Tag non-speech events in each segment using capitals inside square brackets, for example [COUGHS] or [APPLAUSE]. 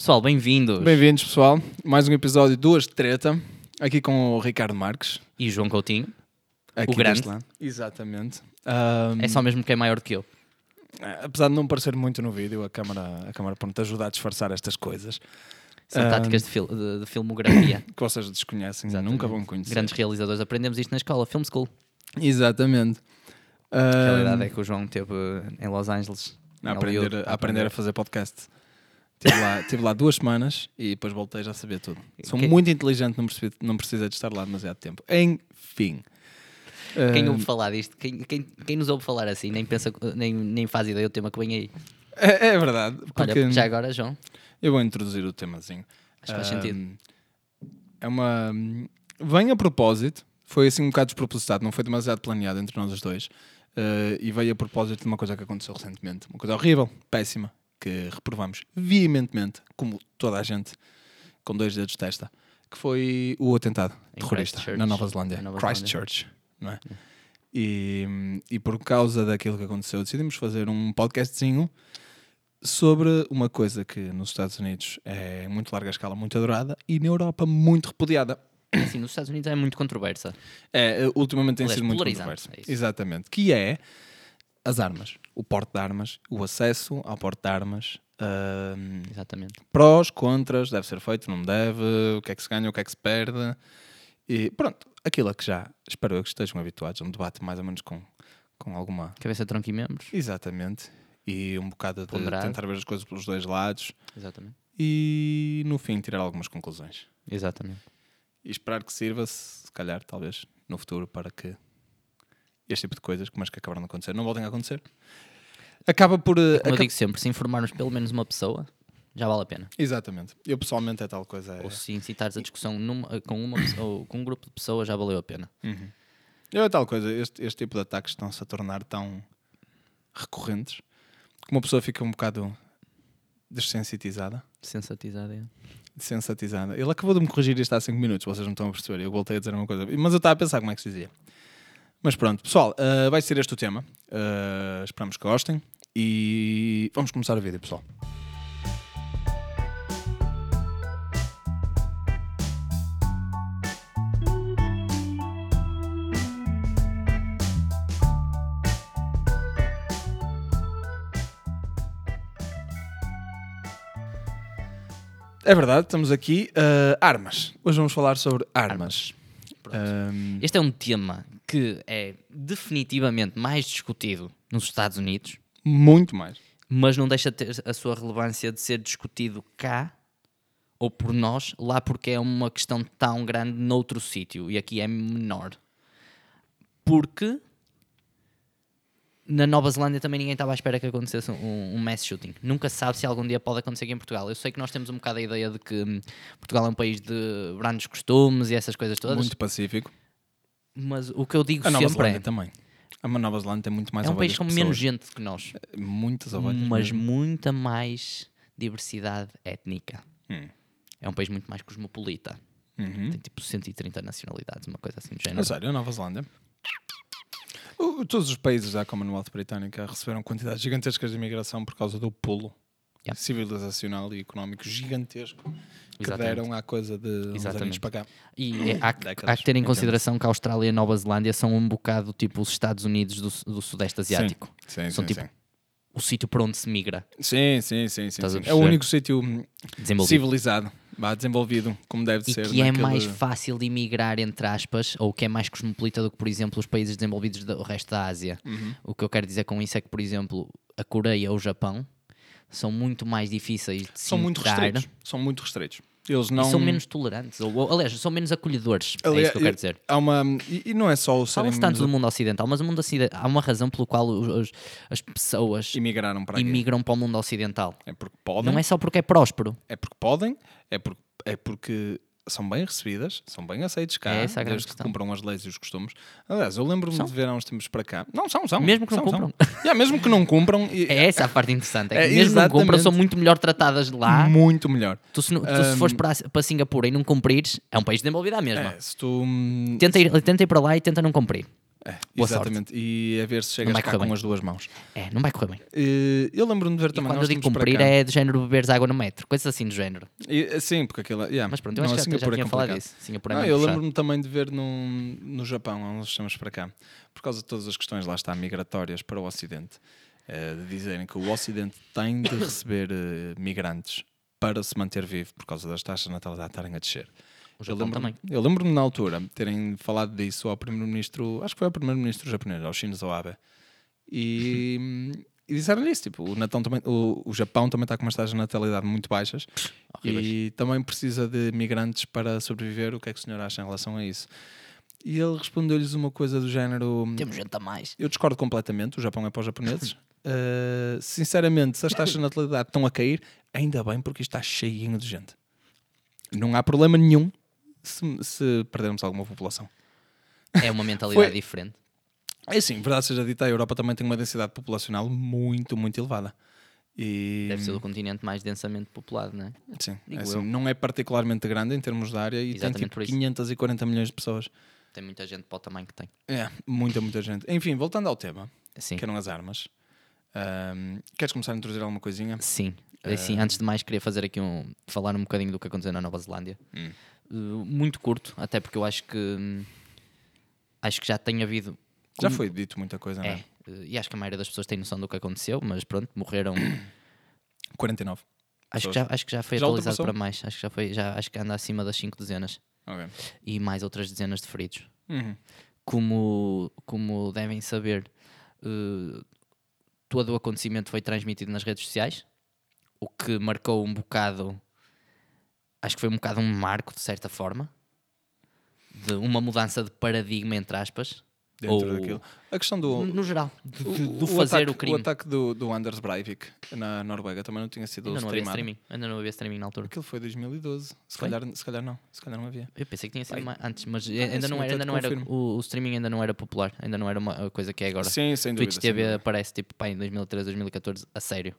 Pessoal, bem-vindos. Bem-vindos, pessoal. Mais um episódio Duas de Treta. Aqui com o Ricardo Marques. E João Coutinho. Aqui O grande. Exatamente. Ahm, É só mesmo que é maior do que eu. Apesar de não parecer muito no vídeo, a câmara, a câmara pronto, ajuda a disfarçar estas coisas São Ah, táticas de, fil- de- de filmografia. [COUGHS] que vocês desconhecem, Exatamente. nunca vão conhecer. Grandes realizadores. Aprendemos isto na escola, Film School. Exatamente. A realidade Ahm, é que o João esteve em Los Angeles. a, aprender, Hollywood, a aprender a fazer podcast. Estive lá, tive lá duas semanas e depois voltei já a saber tudo. Sou Que- muito inteligente, não, percebi, não precisei de estar lá demasiado tempo. Enfim. Quem Ahm, ouve falar disto, quem, quem, quem nos ouve falar assim, nem, pensa, nem, nem faz ideia do tema que vem aí. é, é verdade. Olha, Porque já agora, João, eu vou introduzir o temazinho. acho que faz Ahm, sentido. É uma. Vem a propósito, foi assim um bocado despropositado, não foi demasiado planeado entre nós os dois. eh, e veio a propósito de uma coisa que aconteceu recentemente. Uma coisa horrível, péssima, que reprovamos veementemente, como toda a gente com dois dedos de testa, que foi o atentado Em terrorista na Nova Zelândia. Nova Christchurch, não é? E, e por causa daquilo que aconteceu, decidimos fazer um podcastzinho sobre uma coisa que nos Estados Unidos é muito larga escala, muito adorada, e na Europa muito repudiada. Assim, nos Estados Unidos é muito controversa. É, ultimamente tem Aliás, sido muito controversa. é. Exatamente. Que é as armas. O porte de armas, o acesso ao porte de armas, ahm, Exatamente. prós, contras, deve ser feito, não deve, o que é que se ganha, o que é que se perde. E pronto, aquilo a que já espero eu que estejam habituados, um debate mais ou menos com, com alguma. Cabeça, tronco e membros. Exatamente. E um bocado de Ponderado. tentar ver as coisas pelos dois lados Exatamente. e no fim tirar algumas conclusões. Exatamente. E esperar que sirva, se calhar, talvez, no futuro, para que este tipo de coisas, como as que acabaram de acontecer, não voltem a acontecer. Acaba por. eh, Como eu acaba- digo sempre, se informarmos pelo menos uma pessoa, já vale a pena. Exatamente. Eu pessoalmente é tal coisa. É... Ou se incitares a discussão numa- com, uma, pessoa- com um grupo de pessoas, já valeu a pena. Uhum. Eu é tal coisa. Este, este tipo de ataques estão-se a tornar tão recorrentes que uma pessoa fica um bocado desensitizada. Sensatizada. é. Desensatizada. Ele acabou de me corrigir isto há 5 minutos, vocês não estão a perceber. Eu voltei a dizer uma coisa. Mas eu estava a pensar como é que se dizia. Mas pronto, pessoal, uh, vai ser este o tema. Uh, esperamos que gostem. E vamos começar o vídeo, pessoal. É verdade, estamos aqui. Uh, armas. Hoje vamos falar sobre armas. Pronto. Um, Este é um tema que é definitivamente mais discutido nos Estados Unidos, muito mais. mas não deixa de ter a sua relevância de ser discutido cá ou por nós, lá porque é uma questão tão grande noutro sítio e aqui é menor. Porque na Nova Zelândia também ninguém estava à espera que acontecesse um, um mass shooting. Nunca se sabe se algum dia pode acontecer aqui em Portugal. Eu sei que nós temos um bocado a ideia de que hum, Portugal é um país de grandes costumes e essas coisas todas, Muito pacífico. Mas o que eu digo A Nova sempre Zelândia é, também. A Nova Zelândia tem muito mais é um país com menos gente que nós, Muitas ovelhas. mas mesmo. muita mais diversidade étnica. Hum. É um país muito mais cosmopolita. Uhum. Tem tipo 130 nacionalidades, uma coisa assim do género. sério, a Nova Zelândia. O- Todos os países da Commonwealth Britânica receberam quantidades gigantescas de imigração por causa do pulo Yeah. civilizacional e económico gigantesco que Exatamente. deram à coisa de uns Exatamente. aninhos para cá. E é- há, há que ter em consideração que a Austrália e a Nova Zelândia são um bocado tipo os Estados Unidos do, do Sudeste Asiático. Sim, São sim, tipo sim. O sítio por onde se migra. Sim, sim, sim, sim, sim. É o único sítio civilizado, vá, desenvolvido, como deve E ser. que é naquele- mais fácil de emigrar, entre aspas, ou que é mais cosmopolita do que, por exemplo, os países desenvolvidos do resto da Ásia. Uhum. O que eu quero dizer com isso é que, por exemplo, a Coreia ou o Japão são muito mais difíceis de se São muito restritos. São muito restritos. Eles não. e são menos tolerantes, ou, ou, aliás, são menos acolhedores. é isso que eu quero dizer. Há uma. E, e não é só o Fala-se tanto do mundo ocidental, mas o mundo ocidental, há uma razão pelo qual os- os- as pessoas imigraram para aqui. imigram para o mundo ocidental. É porque podem. Não é só porque é próspero. É porque podem, é porque, é porque são bem recebidas, são bem aceitos cá, É desde que questão. cumpram as leis e os costumes. Aliás, eu lembro-me de ver há uns tempos para cá. Não, são, são. Mesmo que não são, são. cumpram. [LAUGHS] Yeah, mesmo que não cumpram, e- É essa a parte interessante. É que É, mesmo não compram, exatamente. são muito melhor tratadas lá. muito melhor. Tu, se, não- tu se fores para, para Singapura e não cumprires, é um país desenvolvido à mesma. É, se tu. hum, Tenta, ir, tenta ir para lá e tenta não cumprir. É, Boa sorte. exatamente. E a ver se chegas cá com bem. as duas mãos. É, não vai correr bem. E eu lembro-me de ver E também. quando eu digo cumprir é do género beberes água no metro, coisas assim do género. E, sim, porque aquilo. Yeah, Mas pronto, eu não, acho que já, já é tinha falado complicado. disso. Singapura é Não, eu lembro-me também de ver num, no Japão, uns estamos para cá, por causa de todas as questões lá está migratórias para o Ocidente, eh, de dizerem que o Ocidente tem de [COUGHS] receber eh, migrantes para se manter vivo por causa das taxas de natalidade estarem a descer. O Eu Japão lembro-me também. eu lembro-me na altura terem falado disso ao primeiro-ministro, acho que foi ao primeiro-ministro japonês, ao Shinzo Abe, e, [LAUGHS] e disseram-lhe isso, tipo, o, Natal também, o, o Japão também está com umas taxas de natalidade muito baixas Horríveis. e também precisa de migrantes para sobreviver. O que é que o senhor acha em relação a isso? E ele respondeu-lhes uma coisa do género: Temos gente a mais. Eu discordo completamente. O Japão é para os japoneses. Uh, [LAUGHS] sinceramente, se as taxas de natalidade estão a cair, ainda bem, porque isto está cheinho de gente. Não há problema nenhum se, se perdermos alguma população. É uma mentalidade Foi- diferente. É assim, verdade seja dita, a Europa também tem uma densidade populacional muito, muito elevada. E, Deve ser o continente mais densamente populado, não é? sim, é assim, não é particularmente grande em termos de área e Exatamente tem tipo isso. 540 milhões de pessoas. Tem muita gente para o tamanho que tem. É, muita, muita gente. Enfim, voltando ao tema, Sim. que eram as armas. Ahm, queres começar a introduzir alguma coisinha? Sim. Assim, Ah. antes de mais, queria fazer aqui um. falar um bocadinho do que aconteceu na Nova Zelândia. Hum. Uh, muito curto, até porque eu acho que. hum, acho que já tem havido. Já como- foi dito muita coisa, não É. é? uh, E acho que a maioria das pessoas tem noção do que aconteceu, mas pronto, morreram. [COUGHS] 49. acho, que já, acho que já foi Já atualizado para mais. Acho que já foi. Já, acho que anda acima das 5 dezenas. Ok. E mais outras dezenas de feridos. Uhum. como, como devem saber, eh, todo o acontecimento foi transmitido nas redes sociais, o que marcou um bocado, acho que foi um bocado um marco, de certa forma, de uma mudança de paradigma, entre aspas, Dentro ou, daquilo. A questão do. no geral, do fazer ataque, o crime. O ataque do, do Anders Breivik na Noruega também não tinha sido ainda não havia streamado. streaming, ainda não havia streaming na altura. Aquilo foi 2012. Se Foi? calhar, se calhar não. Se calhar não havia. Eu pensei que tinha sido antes, mas Ah, ainda sim, não era, ainda não era o, o streaming ainda não era popular, ainda não era uma coisa que é agora. Sim, sem dúvida. Twitch TV dúvida. aparece tipo pá, em 2013, 2014, a sério.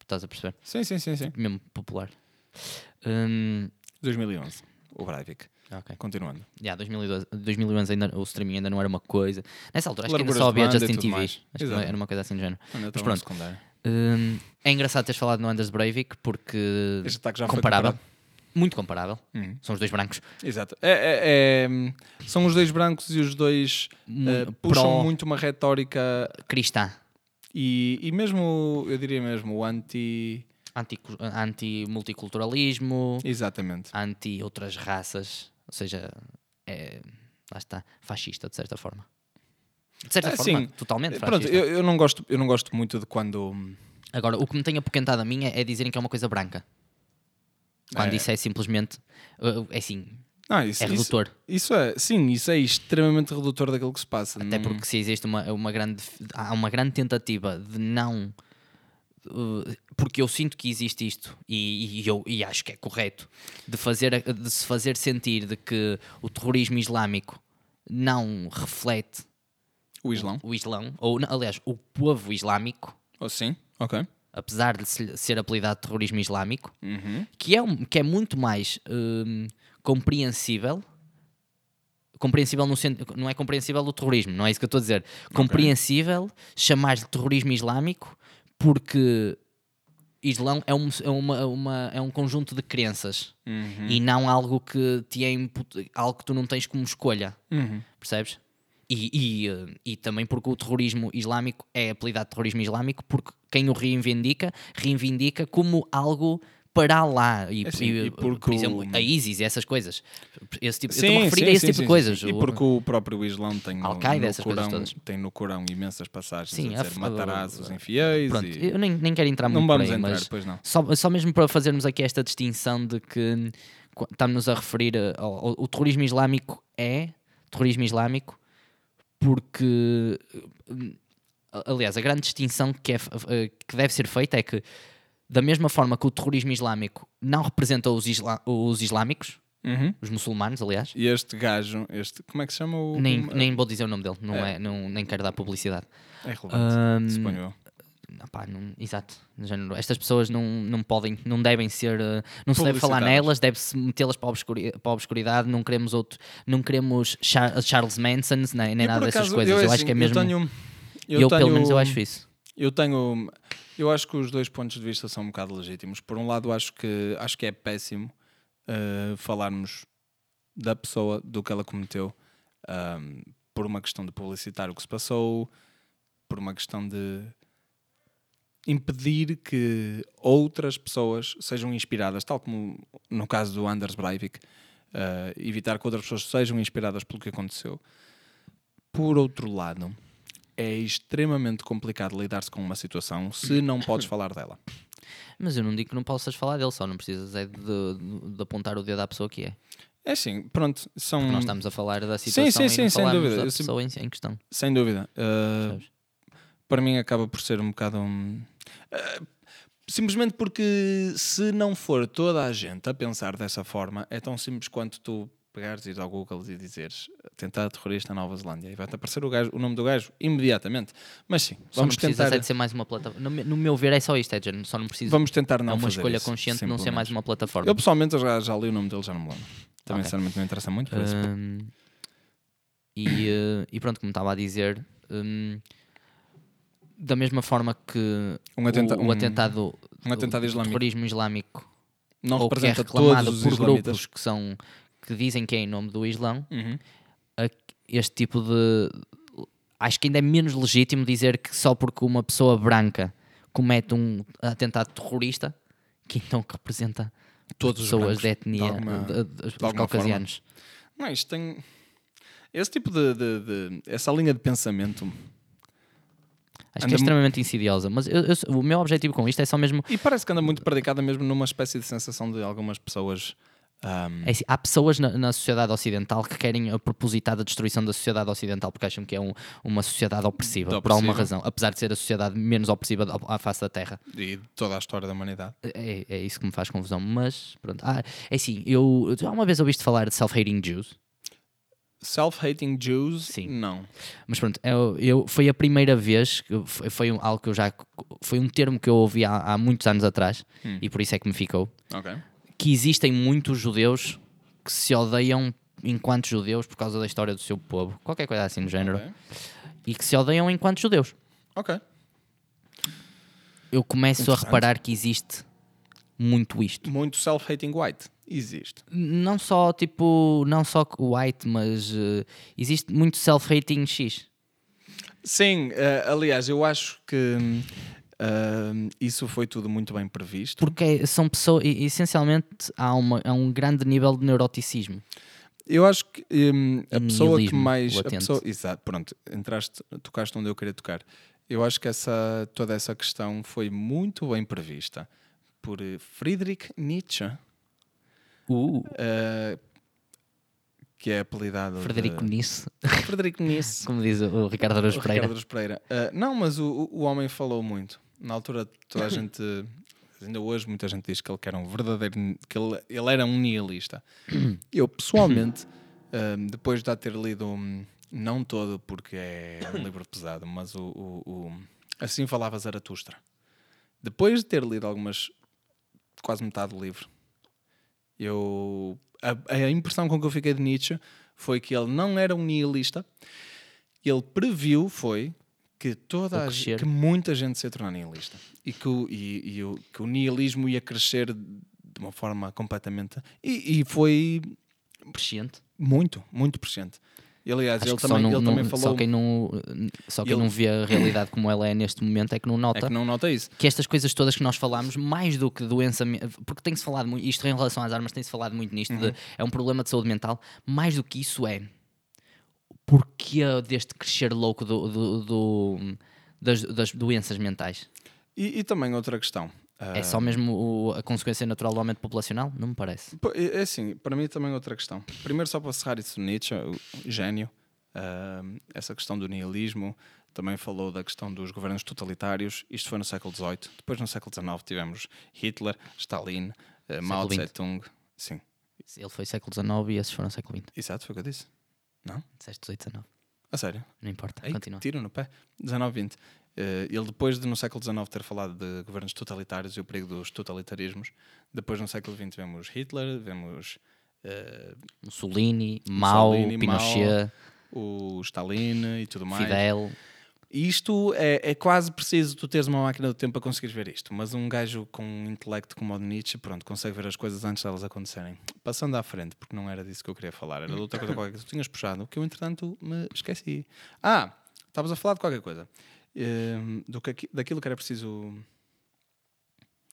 Estás a perceber? Sim, sim, sim, sim. Mesmo popular. Hum, 2011. O Breivik. ok. Continuando. Yeah, 2012, 2011 ainda, o streaming ainda não era uma coisa. Nessa altura acho que ainda Larguras só havia Justin TV. mais. Acho que Exato. era uma coisa assim do género. Mas pronto. Hum, é engraçado teres falado no Anders Breivik porque comparável. Muito comparável. Uhum. São os dois brancos. Exato. É, é- é- são os dois brancos e os dois eh, puxam muito uma retórica Cristã. e, e mesmo, eu diria mesmo, o anti. Anti- Anti-multiculturalismo. Exatamente. anti outras raças. Ou seja, é, lá está, fascista de certa forma. De certa Ah, forma, sim. totalmente Pronto, fascista. eu, eu não gosto, eu não gosto muito de quando. Agora, o que me tem apoquentado a mim é, é dizerem que é uma coisa branca. Quando É. isso é simplesmente. uh, É assim, Ah, isso, é isso- redutor. Isso é, sim, isso é extremamente redutor daquilo que se passa. Até Não- porque se existe uma, uma grande. Há uma grande tentativa de não. Uh, porque eu sinto que existe isto e, e eu e acho que é correto de, fazer, de se fazer sentir de que o terrorismo islâmico não reflete O Islão. o Islão, ou aliás, o povo islâmico, Oh, sim, ok. apesar de se- ser apelidado de terrorismo islâmico, Uhum. que é, que é muito mais hum, compreensível. Compreensível no sentido. Não é compreensível o terrorismo, não é isso que eu estou a dizer. Compreensível chamar-lhe terrorismo islâmico porque Islão é um, é uma, uma- é um conjunto de crenças Uhum. e não algo que te é imput- algo que tu não tens como escolha. Uhum. Percebes? E, e, eh, e também porque o terrorismo islâmico é apelidado de terrorismo islâmico porque quem o reivindica, reivindica como algo para lá. E, É assim, e, e porque por exemplo, o- a ISIS e essas coisas. Esse tipo, eu Sim, estou a referir sim, a esse sim, tipo de coisas. E porque o próprio Islão tem no, no, Corão, tem no Corão imensas passagens Sim, a dizer matarás os infiéis Pronto, e... eu nem, nem quero entrar Não muito vamos aí, entrar, mas pois não. só, só mesmo para fazermos aqui esta distinção de que qu- estamos a referir ao, ao- o terrorismo islâmico é terrorismo islâmico porque hum, aliás a grande distinção que, é, eh, que deve ser feita é que da mesma forma que o terrorismo islâmico não representa os, isla- os islâmicos Uhum. os muçulmanos aliás E este gajo, este, como é que se chama o... nem, nem vou dizer o nome dele não É. é, não, nem quero dar publicidade É relevante, Hum, suponho eu. ah pá, não- exato. género, estas pessoas não, não podem, não devem ser, eh, não se deve falar nelas, deve-se metê-las para para a obscuridade. Não queremos outro, não queremos Char- Charles Manson nem, nem Eu, nada por dessas acaso, coisas. Eu, é acho assim, que é mesmo. Eu, tenho, Eu, eu pelo tenho- menos, eu acho isso. Eu tenho. Eu acho que os dois pontos de vista são um bocado legítimos. Por um lado, acho que, acho que é péssimo eh, falarmos da pessoa, do que ela cometeu, ahm, por uma questão de publicitar o que se passou, por uma questão de impedir que outras pessoas sejam inspiradas, tal como no caso do Anders Breivik, eh, evitar que outras pessoas sejam inspiradas pelo que aconteceu. Por outro lado, é extremamente complicado lidar-se com uma situação se não podes [LAUGHS] falar dela. Mas eu não digo que não possas falar dele, só não precisas é de, de- de apontar o dedo à pessoa que é. É assim, pronto, são. Porque nós estamos a falar da Sim, situação sim, e sim, não sem dúvida. da sim- pessoa em, em questão. Sem dúvida. Uh, para mim acaba por ser um bocado um. uh, simplesmente porque se não for toda a gente a pensar dessa forma, é tão simples quanto tu pegares, ir ao Google e dizeres atentado terrorista na Nova Zelândia e vai-te aparecer o, gajo- o nome do gajo imediatamente. Mas sim, Só vamos não tentar, é de ser mais uma plataforma. No, no meu ver é só isto, é género, só não precisa. vamos tentar não é uma escolha isso, consciente de não ser mais uma plataforma. Eu pessoalmente já, já li o nome dele, já não me lembro. Também Ok. sinceramente não interessa muito. por isso. Hum, e, eh, e pronto, como estava a dizer, hum, da mesma forma que Um atenta- o, o um- atentado, um atentado o islâmico. terrorismo islâmico não é representa reclamado todos os por islamitas. grupos que são que dizem que é em nome do Islão, Uhum. este tipo de acho que ainda é menos legítimo dizer que só porque uma pessoa branca comete um atentado terrorista que então que representa Todos os pessoas de etnia de alguma- de- de- os alguma caucasianos. Não, isto tem. Esse tipo de, de- Essa linha de pensamento. Acho que Anda é mu- extremamente insidiosa, mas eu- eu- o meu objetivo com isto é só mesmo E parece que anda muito predicada mesmo numa espécie de sensação de algumas pessoas. Ahm, É assim, há pessoas na, na sociedade ocidental que querem a propositada destruição da sociedade ocidental porque acham que é um- uma sociedade opressiva, De por alguma opressiva. razão, apesar de ser a sociedade menos opressiva da- à face da Terra. e de toda a história da humanidade. É, é isso que me faz confusão. Mas pronto, ah, é assim, eu já uma vez ouviste falar de self-hating Jews, Self-hating Jews? Sim. Não. mas pronto, eu, eu- foi a primeira vez, que foi, foi um- algo que eu já. Foi um termo que eu ouvi há, há muitos anos atrás Hum. e por isso é que me ficou. Ok. Que existem muitos judeus que se odeiam enquanto judeus por causa da história do seu povo, qualquer coisa assim do género. Ok. e que se odeiam enquanto judeus. Ok. Eu começo a reparar que existe muito isto. Muito self-hating white. Existe. Não só tipo, não só white, mas eh, existe muito self-hating X. Sim, eh, aliás, eu acho que ahm, isso foi tudo muito bem previsto. Porque são pessoas, e- essencialmente há, uma, há um grande nível de neuroticismo. Eu acho que hum, a pessoa que mais. A pessoa, exato, pronto, entraste, tocaste onde eu queria tocar. Eu acho que essa, toda essa questão foi muito bem prevista por eh, Friedrich Nietzsche, Uh, eh, que é apelidado. Frederico de... Nice, Frederico Nietzsche. [LAUGHS] como diz o Ricardo Araújo Pereira. Ricardo Araújo Pereira. Eh, não, mas o- o homem falou muito. Na altura, toda a gente. Ainda hoje, muita gente diz que ele era um verdadeiro. que ele, ele era um nihilista. Eu, pessoalmente, eh, depois de ter lido. Não todo, porque é um livro pesado, mas o, o- o- Assim falava Zaratustra. Depois de ter lido algumas. quase metade do livro, eu. A, a impressão com que eu fiquei de Nietzsche foi que ele não era um nihilista, ele previu foi que toda a, que muita gente se ia tornar nihilista e que o, e, e o, que o nihilismo ia crescer de uma forma completamente e, e foi Presciente. muito muito presente e, aliás Acho ele só, também, não, ele não- também só falou quem, não, só quem Ele- não vê a realidade como ela é neste momento é que não nota é que não nota isso que estas coisas todas que nós falamos, mais do que doença, porque tem-se falado muito, isto em relação às armas, tem-se falado muito nisto, Uhum. de- é um problema de saúde mental, mais do que isso é porque deste crescer louco do, do- do- das, das doenças mentais. e, e também outra questão É só mesmo o- a consequência natural do aumento populacional? Não me parece. É é assim, para mim também outra questão. Primeiro, só para cerrar isso, Nietzsche, o gênio, ah, essa questão do nihilismo, também falou da questão dos governos totalitários. Isto foi no século XVIII. Depois, no século XIX, tivemos Hitler, Stalin, ah, Mao. Tse-tung. Sim, Ele foi século XIX e esses foram século XX. exato, foi o que eu disse. Não? Disseste 18, 19. A sério? Não importa. Ei, Continua. tiro no pé. 19, 20. Eh, ele, depois de no século XIX ter falado de governos totalitários e o perigo dos totalitarismos, depois no século XX vemos Hitler, vemos eh, Mussolini, Mao, Mussolini, Pinochet, o Stalin e tudo mais. Fidel. Isto é, é quase preciso tu teres uma máquina do tempo para conseguires ver isto, mas um gajo com um intelecto como o de Nietzsche, pronto, consegue ver as coisas antes delas acontecerem. Passando à frente, porque não era disso que eu queria falar, era de outra coisa qualquer que tu tinhas puxado, que eu entretanto me esqueci. Ah, estavas a falar de qualquer coisa, Ehm, do que, aqui- daquilo que era preciso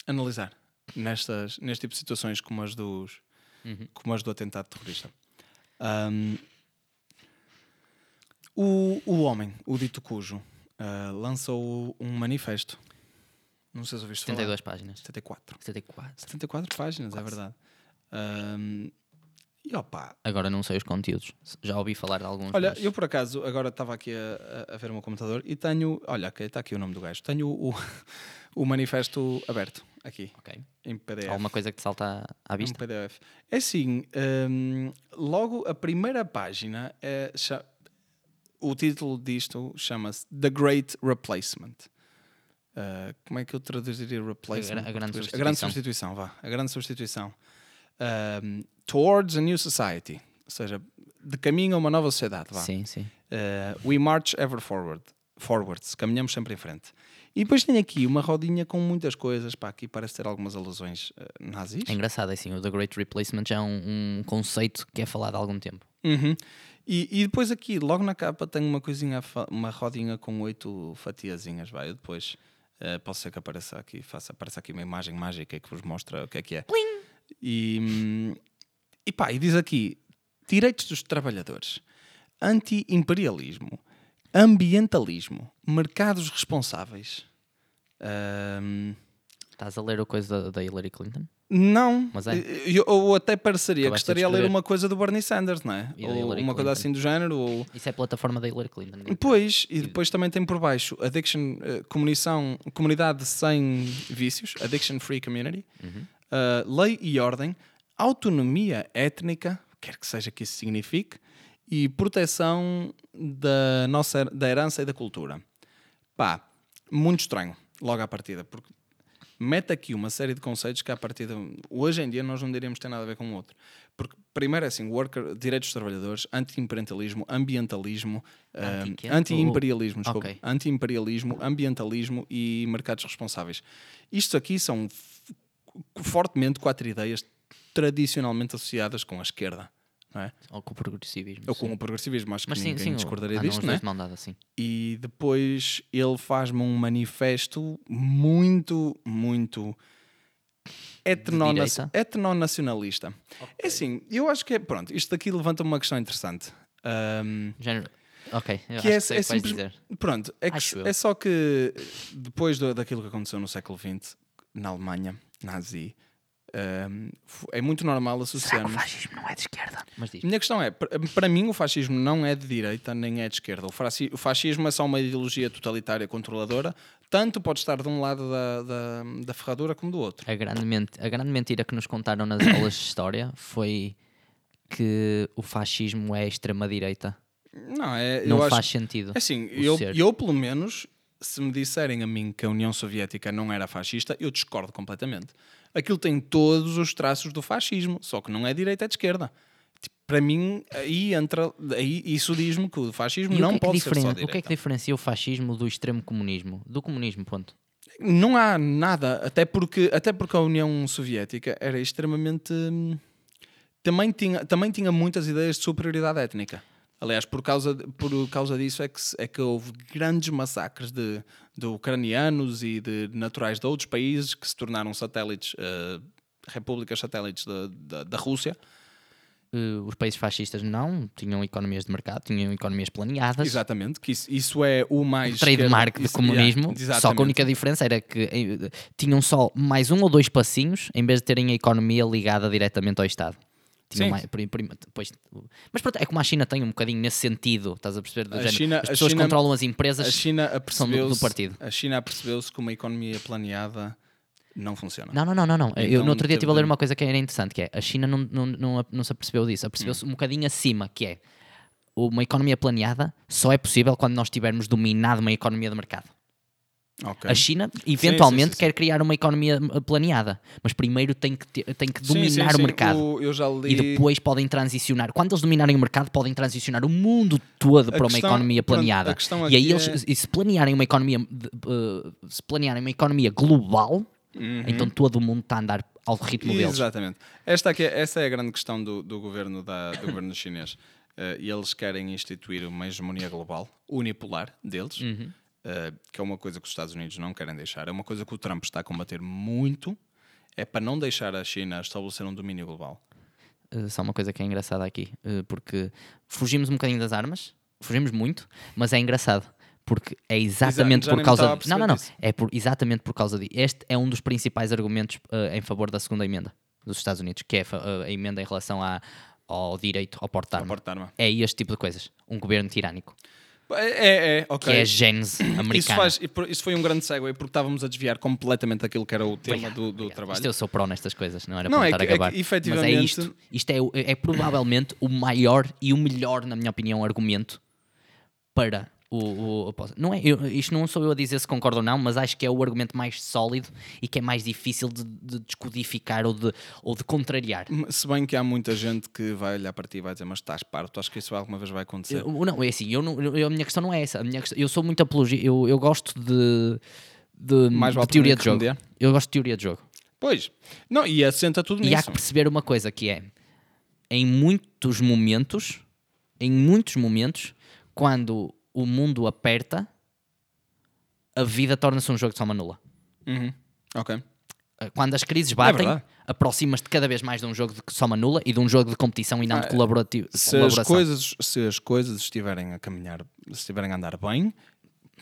analisar nestas, neste tipo de situações como as, dos, Uhum. como as do atentado terrorista. Ahm, o, o homem, o dito cujo, ah, lançou um manifesto. Não sei se ouviste falar. 72 páginas. 74. 74. 74 páginas, é Quase. verdade. Ahm, e opa, Agora não sei os conteúdos. Já ouvi falar de alguns. olha, mas- eu por acaso agora estava aqui a, a- ver o meu computador e tenho, olha, está aqui o nome do gajo, tenho o, [LAUGHS] o manifesto aberto aqui Ok. em PDF. Alguma coisa que te salta à É um vista? PDF. É assim, hum, logo a primeira página, é, o título disto chama-se The Great Replacement. Uh, como é que eu traduziria replacement? A a grande? A grande substituição. vá. A grande substituição. Um, towards a new society. Ou seja, de caminho a uma nova sociedade, vá. Sim, sim. Uh, we march ever forward. Forwards. Caminhamos sempre em frente. E depois tem aqui uma rodinha com muitas coisas. Pá, aqui parece ter algumas alusões uh, nazis. É engraçado, é assim, o The Great Replacement já é um, um conceito que é falado há algum tempo. Uhum. E, e depois aqui, logo na capa, tem uma coisinha, uma rodinha com oito fatiazinhas. Vai, eu depois eh, posso ser que apareça aqui, faça, apareça aqui uma imagem mágica que vos mostra o que é que é. E, hum, e pá, e diz aqui: direitos dos trabalhadores, anti-imperialismo, ambientalismo, mercados responsáveis. Ahm, Estás a ler a coisa da, da Hillary Clinton? Não, é. eu, ou até pareceria que estaria a ler uma coisa do Bernie Sanders, não é? Ou uma coisa Clinton. assim do género, ou Isso é a plataforma da Hillary Clinton. Pois, e depois também tem por baixo Addiction, comunição, comunidade sem vícios, Addiction Free Community, eh, lei e ordem, autonomia étnica, quer que seja que isso signifique, e proteção da nossa da herança e da cultura. Pá, muito estranho, logo à partida, porque mete aqui uma série de conceitos que à partida hoje em dia nós não diríamos ter nada a ver com o outro. Porque primeiro é assim, worker, direitos dos trabalhadores, anti-imperialismo, ambientalismo, ah, anti-imperialismo, desculpa, Ok. anti-imperialismo, ambientalismo e mercados responsáveis. Isto aqui são fortemente quatro ideias tradicionalmente associadas com a esquerda, não é? Ou com o progressivismo. Ou com sim. o progressivismo, acho Mas que sim, ninguém sim. discordaria andam disto, não é? de mão dada, sim. E depois ele faz-me um manifesto muito, muito etnonacionalista. É assim, eu acho que é. Pronto, isto daqui levanta uma questão interessante. Ahm, Género. Ok, eu que acho é, que é vais simples- dizer. Pronto, é, que é só que depois do- daquilo que aconteceu no século XX, na Alemanha, nazi, fo- é muito normal Será que o associarmos. fascismo não é de esquerda? Mas diz. Minha questão é, para- mim o fascismo não é de direita nem é de esquerda. O fasci- o fascismo é só uma ideologia totalitária controladora, tanto pode estar de um lado da, da, da ferradura como do outro. A grande, a grande mentira que nos contaram nas [COUGHS] aulas de história foi que o fascismo é extrema-direita. Não, é, Não eu faz acho, sentido. é assim, eu, ser. eu pelo menos, se me disserem a mim que a União Soviética não era fascista, eu discordo completamente. Aquilo tem todos os traços do fascismo, só que não é direita, é de esquerda. Tipo, para mim, aí entra, aí isso diz-me que o fascismo E o não que, é que pode ser só o que é direita. que diferencia o fascismo do extremo comunismo? Do comunismo, ponto. Não há nada, até porque, até porque a União Soviética era extremamente. hum, Também tinha, também tinha muitas ideias de superioridade étnica. Aliás, por causa, por causa disso é que, é que houve grandes massacres de, de ucranianos e de naturais de outros países que se tornaram satélites, eh, repúblicas satélites da, da, da Rússia. Eh, os países fascistas não tinham economias de mercado, tinham economias planeadas. Exatamente, que isso, isso é o mais. trademark do comunismo, yeah, só que a única diferença era que eh, tinham só mais um ou dois passinhos em vez de terem a economia ligada diretamente ao Estado. Sim. mais- prim- prim- depois- mas pronto, é como a China tem um bocadinho nesse sentido, estás a perceber? Do A género, China- As pessoas China- controlam as empresas. A China são do- do partido. A China apercebeu-se que uma economia planeada não funciona. Não, não, não, não. não. eu Então no outro dia estive a ler uma coisa que era interessante, que é a China não, não, não, não se apercebeu disso, apercebeu-se Hum. um bocadinho acima, que é uma economia planeada só é possível quando nós tivermos dominado uma economia de mercado. Ok. A China eventualmente sim, sim. quer criar uma economia eh, planeada, mas primeiro tem que, ter- tem que Sim, dominar sim, o sim. mercado. O- eu já li. E depois podem transicionar. Quando eles dominarem o mercado, podem transicionar o mundo todo para uma questão- economia pronto, planeada. a questão E aí aqui eles, é- e se planearem uma economia, eh, se planearem uma economia global, então todo o mundo está a andar ao ritmo deles. Uhum. Exatamente. Esta, aqui, é- essa é a grande questão do, do governo, da, do governo chinês. Eh, E eles querem instituir uma hegemonia global, unipolar deles, Uhum. Eh, que é uma coisa que os Estados Unidos não querem deixar. É uma coisa que o Trump está a combater muito. É para não deixar a China estabelecer um domínio global. Uh, só uma coisa que é engraçada aqui, uh, porque fugimos um bocadinho das armas, fugimos muito, mas é engraçado. Porque é exatamente por causa. Não, não, não. disso. É por, exatamente por causa de. Este é um dos principais argumentos uh, em favor da segunda emenda dos Estados Unidos, que é uh, a emenda em relação à- ao direito ao porte de A arma. porte de arma. É este tipo de coisas. Um governo tirânico, É, é, é, ok. que é a gênese Isso, americana. faz, isso foi um grande segue porque estávamos a desviar completamente daquilo que era o tema do, do trabalho. Isto eu sou pró nestas coisas, não era Não, para é estar que- a é que gabar. Mas é efetivamente- isto. Isto é, é provavelmente o maior e o melhor, na minha opinião, argumento para o. o- não é, eu- isto não sou eu a dizer se concordo ou não, mas acho que é o argumento mais sólido e que é mais difícil de, de descodificar ou de, ou de contrariar. Se bem que há muita gente que vai olhar para ti e vai dizer, mas estás parto, acho que isso alguma vez vai acontecer. Eu- não, é assim, eu não, eu- a minha questão não é essa. A minha questão- eu sou muito apologia, eu, eu gosto de, de, Mais de teoria de jogo. Eu gosto de teoria de jogo. Pois. Não, e assenta tudo E há nisso. que perceber uma coisa que é em muitos momentos, em muitos momentos, quando o mundo aperta, a vida torna-se um jogo de soma nula. Uhum. Ok. Uh, Quando as crises batem, verdade. aproximas-te cada vez mais de um jogo de soma nula e de um jogo de competição e não de Ah, colaborativo. Se as, coisas, se as coisas estiverem a caminhar, se estiverem a andar bem,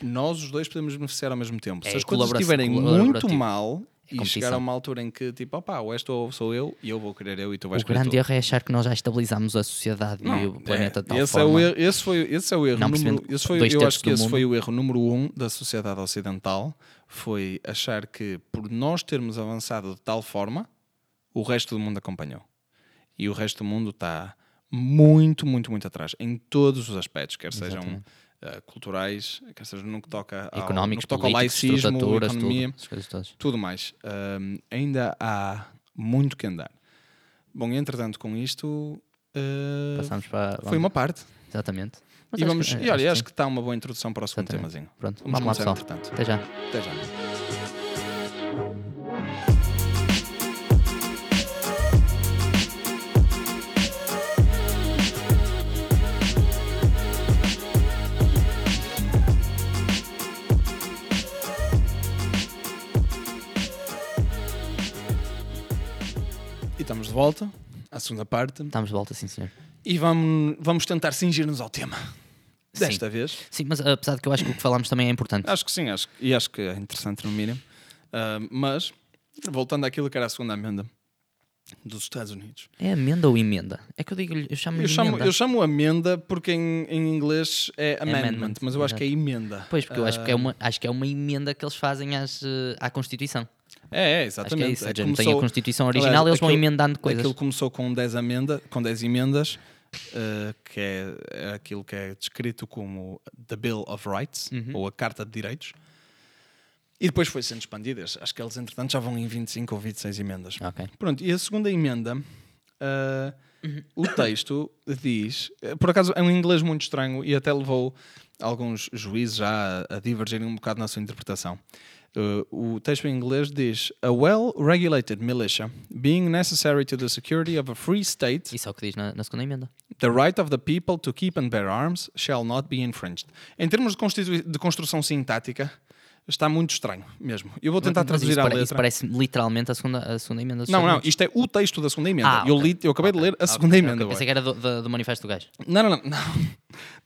nós os dois podemos beneficiar ao mesmo tempo. É se as coisas estiverem muito colaborativo. E competição. chegar a uma altura em que tipo, opá, ou és tu ou sou eu e eu vou querer eu e tu vais O querer grande tu. erro é achar que nós já estabilizámos a sociedade e o planeta de tal esse, forma. é o erro, esse, foi, esse é o erro Não número, esse foi, eu acho que esse mundo. foi o erro número um da sociedade ocidental foi achar que por nós termos avançado de tal forma o resto do mundo acompanhou e o resto do mundo está muito, muito, muito atrás em todos os aspectos, quer sejam eh, culturais, quer seja no que toca ao, Económicos, no que toca ao laicismo, economia, tudo, tudo mais. Ahm, ainda há muito que andar. Bom, entretanto, com isto eh, Passamos para. foi uma parte. Exatamente. Mas E, acho vamos, que- e olha, acho sim. que está uma boa introdução para o segundo Exatamente. temazinho. Pronto, Vamos, lá, pessoal. Até já. Até já. E estamos de volta à segunda parte Estamos de volta, sim, senhor. e vamos, vamos tentar cingir-nos ao tema. Sim. Desta vez. Sim, mas apesar de que eu acho que o que falámos também é importante. Acho que sim, acho, e acho que é interessante no mínimo. Ah, mas, voltando àquilo que era a segunda amenda dos Estados Unidos. É amenda ou emenda? É que eu digo, eu chamo-lhe Eu chamo, emenda. eu chamo amenda porque em, em inglês é amendment, Amendment, mas eu acho que é emenda. Pois, porque eu acho que, é Ah, uma, acho que é uma emenda que eles fazem às, eh, à Constituição. É, é, Acho exatamente. é isso. A gente começou- tem a Constituição original Aliás, eles vão aquilo- emendando coisas. Aquilo começou com 10, amenda, com 10 emendas, eh, que é, é aquilo que é descrito como The Bill of Rights, Uhum. ou a Carta de Direitos. E depois foi sendo expandidas. Acho que eles, entretanto, já vão em 25 ou 26 emendas. Ok. Pronto, e a segunda emenda, Uhum. o texto diz, eh, por acaso é um inglês muito estranho e até levou alguns juízes já a, a divergirem um bocado na sua interpretação. Uh, o texto em inglês diz: A well-regulated militia, being necessary to the security of a free state, Isso é o que diz na, na segunda emenda. the right of the people to keep and bear arms shall not be infringed. Em termos de, de construção sintática, está muito estranho mesmo. Eu vou tentar Mas traduzir isso, a letra. isso parece literalmente a segunda, a segunda emenda. Não, não, isto é o texto da segunda emenda. Ah, eu, li, eu acabei de ler a segunda ok, emenda. Pensei boy. que era do, do, do manifesto do gajo. Não, não, não. Não.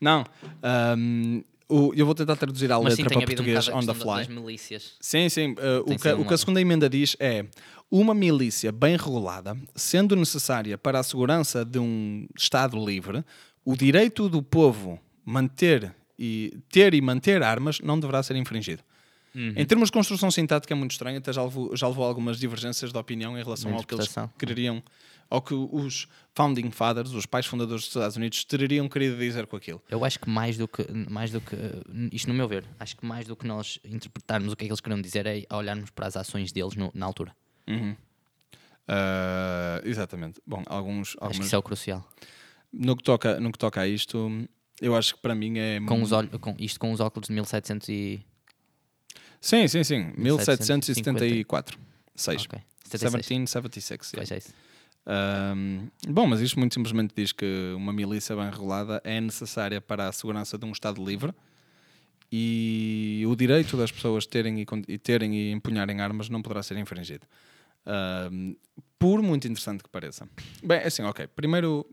[LAUGHS] não. Ahm, o- eu vou tentar traduzir a Mas sim, letra tem para um português a on the fly. das milícias. Sim, sim. uh, o, que, o que a segunda emenda diz é uma milícia bem regulada, sendo necessária para a segurança de um Estado livre, o direito do povo manter e ter e manter armas não deverá ser infringido. Uhum. Em termos de construção sintática é muito estranho, até já levou, já levou algumas divergências de opinião em relação ao que eles interpretação. Ou que os founding fathers, os pais fundadores dos Estados Unidos, teriam querido dizer com aquilo. Eu acho que mais do que, mais do que isto no meu ver, acho que mais do que nós interpretarmos o que é que eles queriam dizer é olharmos para as ações deles no- na altura. Ah, exatamente. Bom, alguns, Acho que isso é o crucial. no, que toca, no que toca a isto, eu acho que para mim é. Com os olhos, com, isto com os óculos de 1700 e... Sim, sim, sim. 1754. 1774. 6. Ok. 76. 1776. yeah. Pois é isso. Ahm, bom, mas isto muito simplesmente diz que uma milícia bem regulada é necessária para a segurança de um Estado livre e o direito das pessoas terem e, e terem e empunharem armas não poderá ser infringido. Ahm, por muito interessante que pareça. Bem, assim, ok. Primeiro,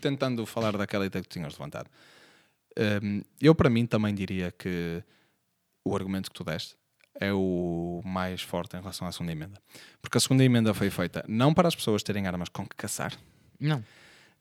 tentando falar daquela ideia que tu tinhas levantado. Ahm, eu, para mim, também diria que o argumento que tu deste é o mais forte em relação à segunda emenda. Porque a segunda emenda foi feita não para as pessoas terem armas com que caçar, Não.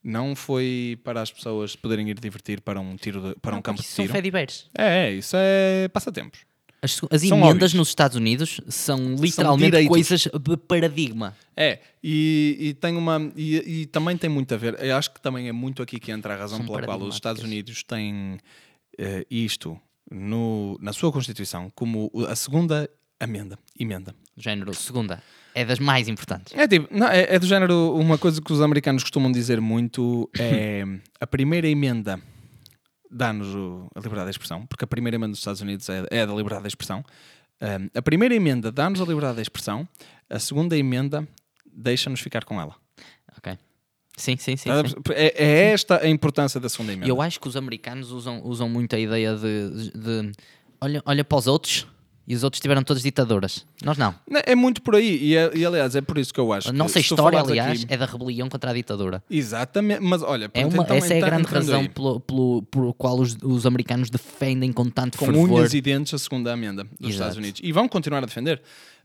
não foi para as pessoas poderem ir divertir para um tiro de- para um Não, campo de isso são tiro. fediberes. É, é, isso é passatempos. As, as São emendas hobbies. nos Estados Unidos são literalmente direitos. coisas de paradigma. É, e, e tem uma e, e também tem muito a ver. Eu acho que também é muito aqui que entra a razão São pela qual os Estados. Unidos têm eh, isto no, na sua Constituição como a segunda emenda. emenda. Género, segunda. É das mais importantes. É, tipo, não, é, é do género, uma coisa que os americanos costumam dizer muito é a primeira emenda dá-nos a liberdade de expressão, porque a primeira emenda dos Estados Unidos é, é da liberdade de expressão. Um, a primeira emenda dá-nos a liberdade de expressão, a segunda emenda deixa-nos ficar com ela. Sim, sim, sim. Sim. É, é esta a importância da segunda emenda. Eu acho que os americanos usam, usam muito a ideia de, de olha, olha para os outros e os outros tiveram todas ditaduras. Nós não. É muito por aí, e, é- e, aliás é por isso que eu acho A que nossa tu história, aliás, aqui- é da rebelião contra a ditadura. Exatamente, mas olha, É uma, então, essa é a então, grande razão aí. pelo, pelo, por qual os, os americanos defendem com tanto com fervor. unhas e dentes a segunda emenda dos Exato. Estados Unidos. E vão continuar a defender.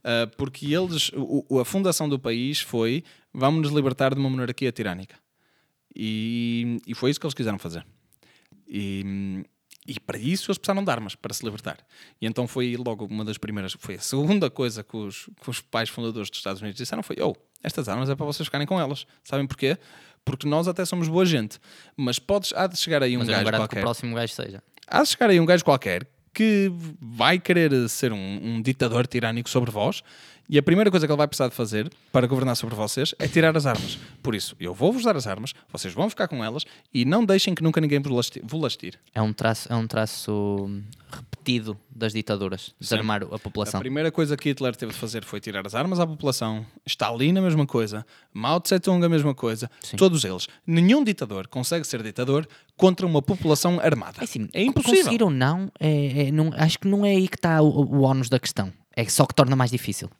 Uh, porque eles, o- a fundação do país foi vamos nos libertar de uma monarquia tirânica. E, e foi isso que eles quiseram fazer. E, e para isso eles precisaram de armas para se libertar. E então foi logo uma das primeiras, foi a segunda coisa que os, que os pais fundadores dos Estados Unidos disseram foi, oh, estas armas é para vocês ficarem com elas. Sabem porquê? Porque nós até somos boa gente. Mas podes, há de chegar aí um Mas gajo garanto que qualquer o próximo gajo seja. há de chegar aí um gajo qualquer que vai querer ser um, um ditador tirânico sobre vós e a primeira coisa que ele vai precisar de fazer para governar sobre vocês é tirar as armas. Por isso, eu vou-vos dar as armas, vocês vão ficar com elas e não deixem que nunca ninguém vos lasti- vos lastir. É um traço, é um traço repetido das ditaduras, desarmar a A população. primeira coisa que Hitler teve de fazer foi tirar as armas à população. Stalin a mesma coisa. Mao Tse Tung a mesma coisa. Sim. Todos eles. Nenhum ditador consegue ser ditador contra uma população armada. É assim, é impossível. Conseguir ou não, é, é- não- acho que não é aí que está o, o ónus da questão. É só que torna mais difícil.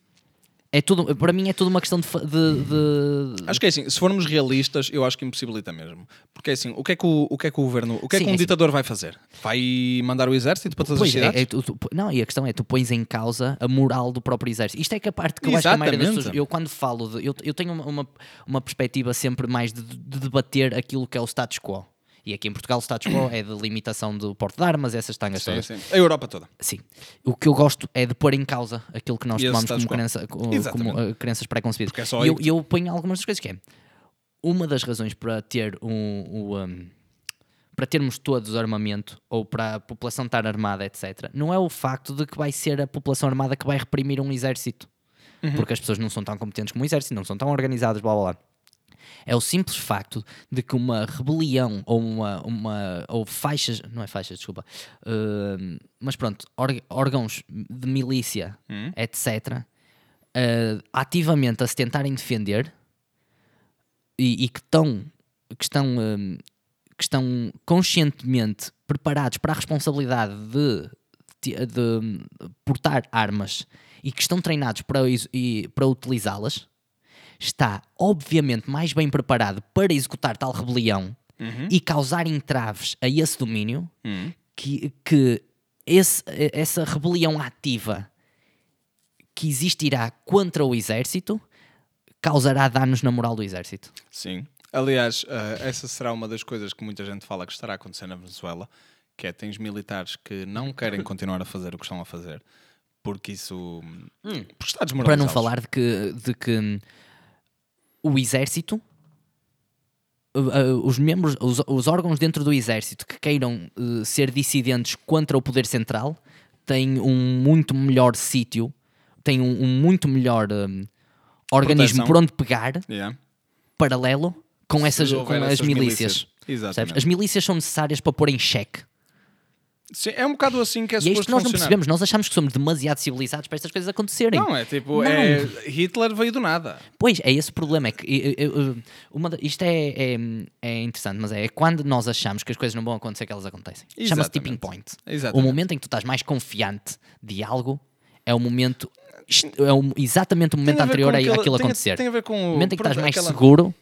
É tudo, para mim é tudo uma questão de, de- de- Acho que é assim, se formos realistas, eu acho que impossibilita mesmo. Porque é assim, o que é que o, o, que é que o governo, o que é Sim, que um é assim. ditador vai fazer? Vai mandar o exército para todas Pois as é, cidades? é, tu- tu- não, e a questão é, tu pões em causa a moral do próprio exército. Isto é que a parte que eu acho que a maioria das Exatamente. pessoas. Eu, quando falo de. Eu, eu tenho uma, uma, uma perspectiva sempre mais de, de debater aquilo que é o status quo. E aqui em Portugal o status quo é de limitação do porte de armas, essas tangas Sim, todas. sim. A Europa toda. Sim. O que eu gosto é de pôr em causa aquilo que nós E tomamos como, crença, como uh, crenças pré-concebidas. É e eu, eu ponho algumas das coisas que é uma das razões para ter um, um, um, para termos todos armamento ou para a população estar armada, etc., não é o facto de que vai ser a população armada que vai reprimir um exército. Uhum. Porque as pessoas não são tão competentes como o exército, não são tão organizadas, blá blá blá. É o simples facto de que uma rebelião ou uma, uma ou faixas, não é faixas, desculpa, uh, mas pronto, órgãos de milícia, Hum. etc., uh, ativamente a se tentarem defender e, e que estão, que estão, um, que estão conscientemente preparados para a responsabilidade de, de, de portar armas e que estão treinados para, para utilizá-las, está obviamente mais bem preparado para executar tal rebelião e causar entraves a esse domínio Hum. que, que esse- essa rebelião ativa que existirá contra o exército causará danos na moral do exército. Sim. Aliás, eh, essa será uma das coisas que muita gente fala que estará a acontecer na Venezuela, que é tens militares que não querem continuar a fazer o que estão a fazer, porque isso porque está Para não falar de que, de que hum, o exército, os membros, os, os órgãos dentro do exército que queiram uh, ser dissidentes contra o poder central têm um muito melhor sítio, têm um, um muito melhor um, organismo Proteção. por onde pegar, Yeah. paralelo, com, Se essas, com as milícias. Exatamente. As milícias são necessárias para pôr em xeque. Sim, é um bocado assim que é E é isto suposto que nós não funcionar. percebemos. Nós achamos que somos demasiado civilizados para estas coisas acontecerem. Não, é tipo, Não. é, Hitler veio do nada. Pois, é esse o problema. É que, uma isto é, é, é interessante, mas é quando nós achamos que as coisas não vão acontecer que elas acontecem. Chama-se tipping point. O Exatamente. momento em que tu estás mais confiante de algo é o momento, é o- exatamente o momento anterior a aquele- aquilo tem acontecer. tem a ver com o o- momento em que estás mais aquela- seguro,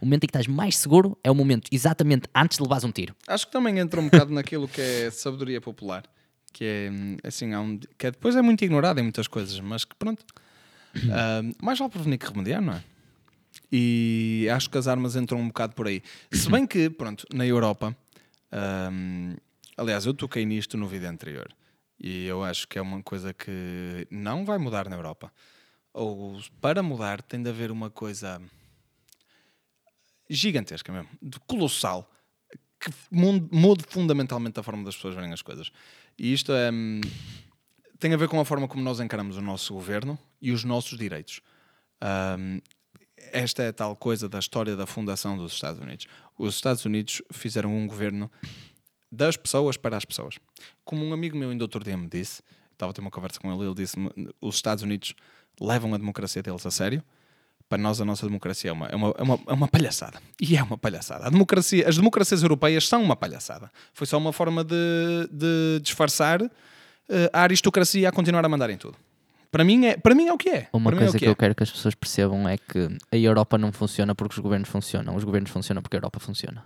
o momento em que estás mais seguro é o momento exatamente antes de levares um tiro. Acho que também entra um bocado naquilo que é sabedoria popular, que é assim, há um, que é, depois é muito ignorado em muitas coisas, mas que pronto, [CLEARS THROAT] ah, mais vale prevenir que remediar, não é? E acho que as armas entram um bocado por aí. Se bem que, pronto, na Europa, hum, aliás, eu toquei nisto no vídeo anterior e eu acho que é uma coisa que não vai mudar na Europa. Ou para mudar tem de haver uma coisa gigantesca mesmo, de colossal, que mude fundamentalmente a forma das pessoas verem as coisas. E isto é, hum, tem a ver com a forma como nós encaramos o nosso governo e os nossos direitos. Hum, esta é a tal coisa da história da fundação dos Estados Unidos. Os Estados Unidos fizeram um governo das pessoas para as pessoas. Como um amigo meu ainda outro dia me disse, estava a ter uma conversa com ele, ele disse-me os Estados Unidos levam a democracia deles a sério. Para nós a nossa democracia é uma, é uma, é uma, é uma palhaçada. E é uma palhaçada. A democracia, as democracias europeias são uma palhaçada. Foi só uma forma de, de disfarçar eh, a aristocracia a continuar a mandar em tudo. Para mim é, para mim é o que é. Uma para é coisa que que é. eu quero que as pessoas percebam é que a Europa não funciona porque os governos funcionam, os governos funcionam porque a Europa funciona.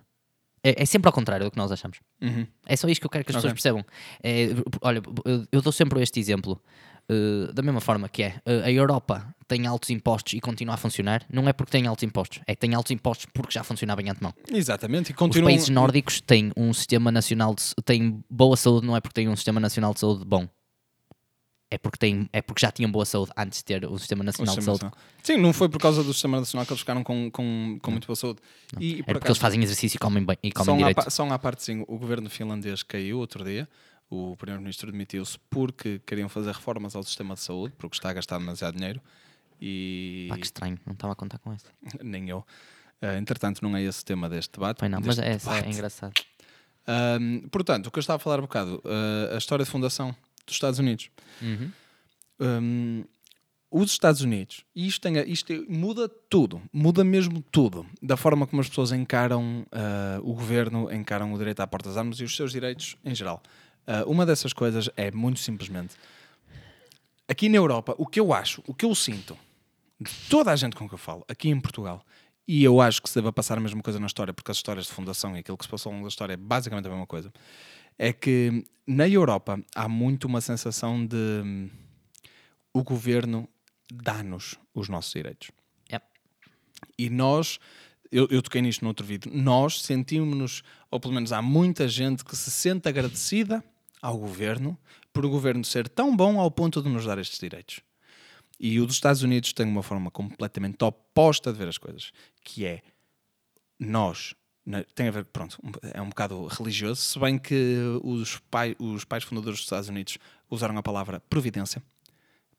É, é sempre ao contrário do que nós achamos. Uhum. É só isto que eu quero que as Ok. pessoas percebam. É, olha, eu- eu dou sempre este exemplo. Eh, da mesma forma que é, eh, a Europa tem altos impostos e continua a funcionar, não é porque tem altos impostos, é que tem altos impostos porque já funcionava em antemão. Exatamente. E Os continuam, países nórdicos têm um sistema nacional de, têm boa saúde, não é porque têm um sistema nacional de saúde bom. É porque, têm, é porque já tinham boa saúde antes de ter o sistema o nacional de sistema saúde. nacional. Sim, não foi por causa do sistema nacional que eles ficaram com, com, com muito boa saúde. E, É por porque eles fazem exercício e comem bem e Só comem à, direito. só à parte, sim, o governo finlandês caiu outro dia. O primeiro-ministro demitiu-se porque queriam fazer reformas ao sistema de saúde, porque está a gastar demasiado dinheiro. E Pá, que estranho, não estava a contar com isso. [LAUGHS] nem eu. Ah, entretanto, não é esse o tema deste debate. Foi não, mas é, é engraçado. Portanto, o que eu estava a falar há bocado, ah, a história de fundação dos Estados Unidos. Uhum. Hum, os Estados Unidos, e isto, tem isto é- muda tudo, muda mesmo tudo, da forma como as pessoas encaram ah, o governo, encaram o direito à porta das armas e os seus direitos em geral. Ah, uma dessas coisas é muito simplesmente aqui na Europa, o que eu acho, o que eu sinto, de toda a gente com que eu falo, aqui em Portugal, e eu acho que se deve passar a mesma coisa na história, porque as histórias de fundação e aquilo que se passou ao longo da história é basicamente a mesma coisa, é que na Europa há muito uma sensação de hum, o governo dá-nos os nossos direitos. Yep. E nós, eu, eu toquei nisto no outro vídeo, nós sentimos-nos, ou pelo menos há muita gente que se sente agradecida ao governo por o governo ser tão bom ao ponto de nos dar estes direitos. E o dos Estados Unidos tem uma forma completamente oposta de ver as coisas, que é nós, tem a ver, pronto, é um bocado religioso, se bem que os, pai, os pais fundadores dos Estados Unidos usaram a palavra providência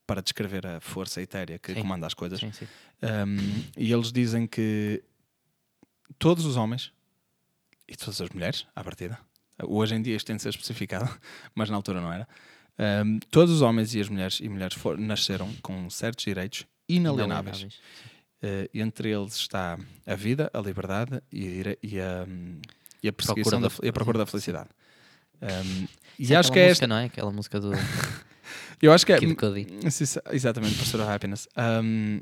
para descrever a força etérea que Sim. comanda as coisas. Sim, sim. Um, e eles dizem que todos os homens e todas as mulheres, à partida, hoje em dia isto tem de ser especificado, [LAUGHS] mas na altura não era. um, todos os homens e as mulheres e mulheres for- nasceram com certos direitos inalienáveis. Inalienáveis. Uh, entre eles está a vida, a liberdade e e a, e a perseguição Procura da, da- e a procura da felicidade. Um, e é acho que é música, esta, não é? Aquela música do [LAUGHS] eu acho que é, Exatamente, Pursuit of Happiness. Um,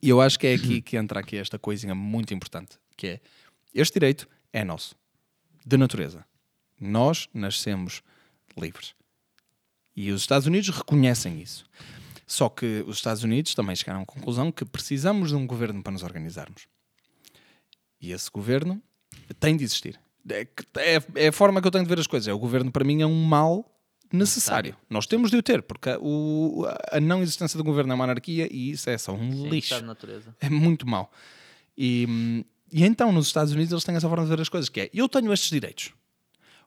E eu acho que é aqui [CLEARS THROAT] que entra aqui esta coisinha muito importante, que é este direito é nosso, de natureza. Nós nascemos livres. E os Estados Unidos reconhecem isso. Só que os Estados Unidos também chegaram à conclusão que precisamos de um governo para nos organizarmos. E esse governo tem de existir. É, é- é a forma que eu tenho de ver as coisas. É, o governo, para mim, é um mal necessário. Nós temos de o ter, porque a, o- a não existência do governo é uma anarquia e isso é só um lixo. natureza. É muito mau. E, e então, nos Estados Unidos, eles têm essa forma de ver as coisas, que é, eu tenho estes direitos.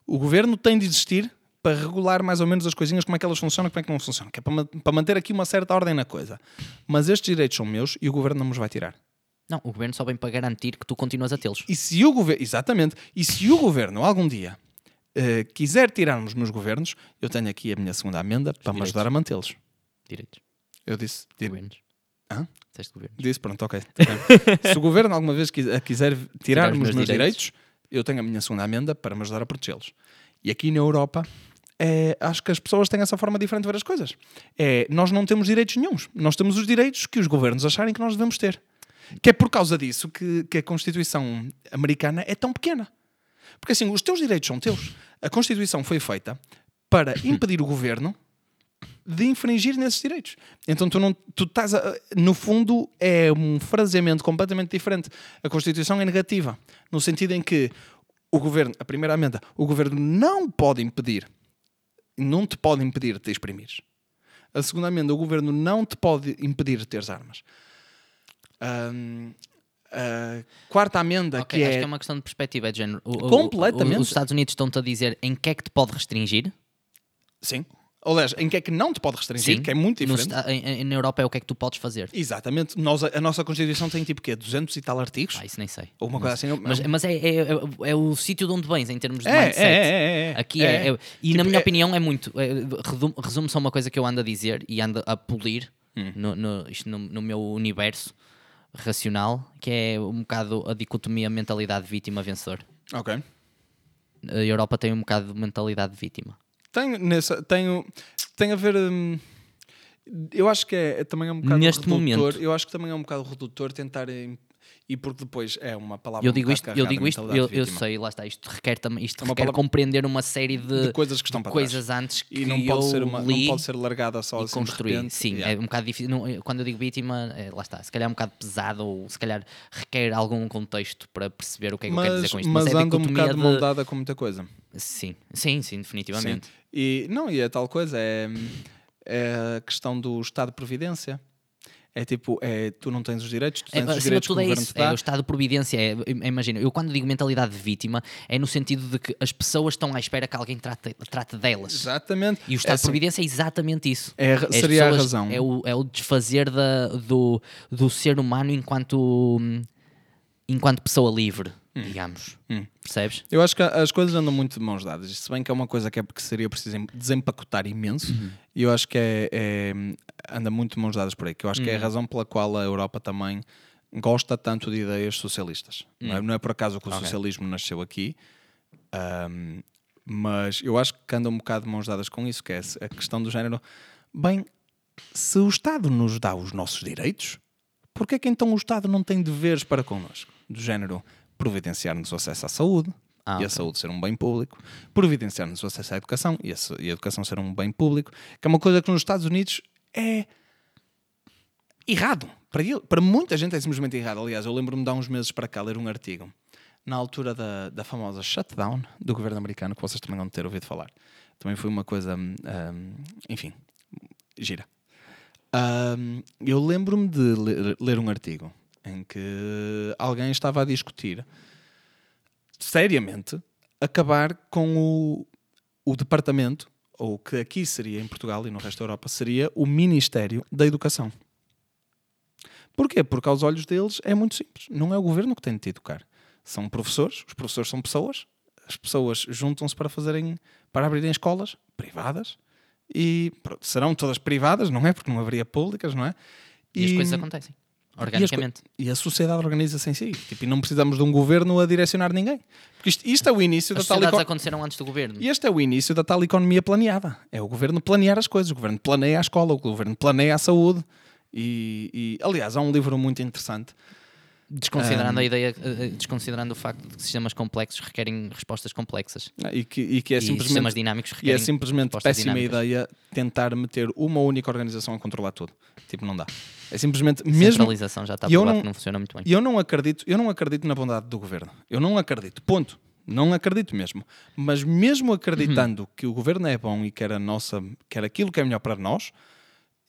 O governo tem de existir para regular mais ou menos as coisinhas, como é que elas funcionam, como é que não funcionam, que é para, para manter aqui uma certa ordem na coisa. Mas estes direitos são meus e o governo não me os vai tirar. Não, o governo só vem para garantir que tu continuas a tê-los. E se o governo, exatamente, e se o governo algum dia eh, quiser tirar-nos nos governos, eu tenho aqui a minha segunda amenda para me direitos. ajudar a mantê-los. Direitos. Eu disse, di- Governos. Hã? Disseste governo. disse, pronto, ok. tá [LAUGHS] se o governo alguma vez quis- quiser tirar-me os meus meus direitos. direitos, eu tenho a minha segunda amenda para me ajudar a protegê-los. E aqui na Europa, é, acho que as pessoas têm essa forma diferente de ver as coisas. É, nós não temos direitos nenhums. Nós temos os direitos que os governos acharem que nós devemos ter. Que é por causa disso que, que a Constituição americana é tão pequena. Porque assim, os teus direitos são teus. A Constituição foi feita para [LAUGHS] impedir o governo de infringir nesses direitos. Então tu não tu estás a, no fundo é um fraseamento completamente diferente. A Constituição é negativa, no sentido em que o governo, a primeira amenda, o governo não pode impedir, não te pode impedir de te exprimires. A segunda amenda, o governo não te pode impedir de teres armas. Ahm, a quarta amenda, Ok, que acho é, que é uma questão de perspectiva, é de género. O- o- Completamente. o- Os Estados Unidos estão-te a dizer em que é que te pode restringir. sim, aliás, em que é que não te pode restringir, que é muito diferente. em- na Europa é o que é que tu podes fazer. Exatamente. Nós, a, a nossa Constituição tem tipo quê? 200 e tal artigos? Ah, isso nem sei. Ou uma coisa assim. Mas, mas é, é, é- é o sítio de onde vens em termos de É, mindset. é, é, é, Aqui é. é, é- E Tipo, na minha é- opinião é muito. é, resume- Resume-se a uma coisa que eu ando a dizer e ando a polir Hum. no, no, isto no, no meu universo racional, que é um bocado a dicotomia mentalidade vítima-vencedor. Ok. A Europa tem um bocado de mentalidade de vítima. Tenho, nessa, tenho, tem a ver. hum, eu acho que é, é também é um bocado Neste redutor. momento. Eu acho que também é um bocado redutor tentar. E porque depois é uma palavra. Eu um digo bocado isto, eu digo isto, eu, eu sei, lá está, isto requer, também isto É requer palavra- compreender uma série de, De coisas que estão para trás. coisas antes que E não pode, ser uma, não pode ser largada só e assim construir. Sim, Yeah. é um bocado difícil. não, quando eu digo vítima, é, lá está, se calhar é um bocado pesado ou se calhar requer algum contexto para perceber o que é que eu quero Mas, dizer com isto. mas é a anda um bocado de mão dada com muita coisa. Sim, sim, sim, definitivamente. Sim. E não, e é tal coisa, é, é a questão do Estado de Providência. É tipo, é, tu não tens os direitos, tu É, tens os acima de direitos que o é governo isso, te dá. é o estado de providência. É, imagina, eu quando digo mentalidade de vítima, é no sentido de que as pessoas estão à espera que alguém trate, trate delas. Exatamente. E o estado É de providência é exatamente isso. É, É seria a pessoas- razão. É o, é o desfazer da, do, do ser humano enquanto, enquanto pessoa livre, digamos. Hum. Percebes? Eu acho que as coisas andam muito de mãos dadas. Se bem que é uma coisa que, é porque seria preciso em- desempacotar imenso, Uhum. e eu acho que é, é- anda muito de mãos dadas por aí. Que eu acho que é a Uhum. razão pela qual a Europa também gosta tanto de ideias socialistas. Não, é, não é por acaso que o Hum. Ok. socialismo nasceu aqui, ahm, mas eu acho que anda um bocado de mãos dadas com isso, que é a questão do género. Bem, se o Estado nos dá os nossos direitos, porquê é que então o Estado não tem deveres para connosco? Do género, providenciar-nos o acesso à saúde, Ah, e a saúde ser um bem público, providenciar-nos o acesso à educação e a, e a educação ser um bem público, que é uma coisa que nos Estados Unidos é errado. Para, ele- para muita gente é simplesmente errado. Aliás, eu lembro-me de há uns meses para cá ler um artigo na altura da, da famosa shutdown do governo americano, que vocês também vão ter ouvido falar. Também foi uma coisa, hum, hum, enfim, gira. Hum, eu lembro-me de ler, ler um artigo em que alguém estava a discutir seriamente acabar com o, o departamento, ou o que aqui seria em Portugal e no resto da Europa, seria o Ministério da Educação. Porquê? Porque aos olhos deles é muito simples. Não é o governo que tem de te educar. São professores, os professores são pessoas, as pessoas juntam-se para fazerem, para abrirem escolas privadas e pronto, serão todas privadas, não é? Porque não haveria públicas, não é? E, as coisas acontecem. E as Organicamente. co- E a sociedade organiza-se em si. Tipo, e não precisamos de um governo a direcionar ninguém. Porque isto, isto é o início As da tal sociedades eco- aconteceram antes do governo. e este é o início da tal economia planeada. É o governo planear as coisas. O governo planeia a escola, o governo planeia a saúde. E, e, aliás, há um livro muito interessante. Desconsiderando Um, a ideia, eh, eh, desconsiderando o facto de que sistemas complexos requerem respostas complexas. E que, e que é e sistemas simplesmente, dinâmicos e é requerem simplesmente péssima dinâmicas. ideia tentar meter uma única organização a controlar tudo. Tipo, não dá. É simplesmente mesmo. Centralização já está provado não- que não funciona muito bem. E eu não acredito, eu não acredito na bondade do governo. Eu não acredito. Ponto. Não acredito mesmo. Mas mesmo acreditando Uhum. que o governo é bom e quer a nossa, quer aquilo que é melhor para nós,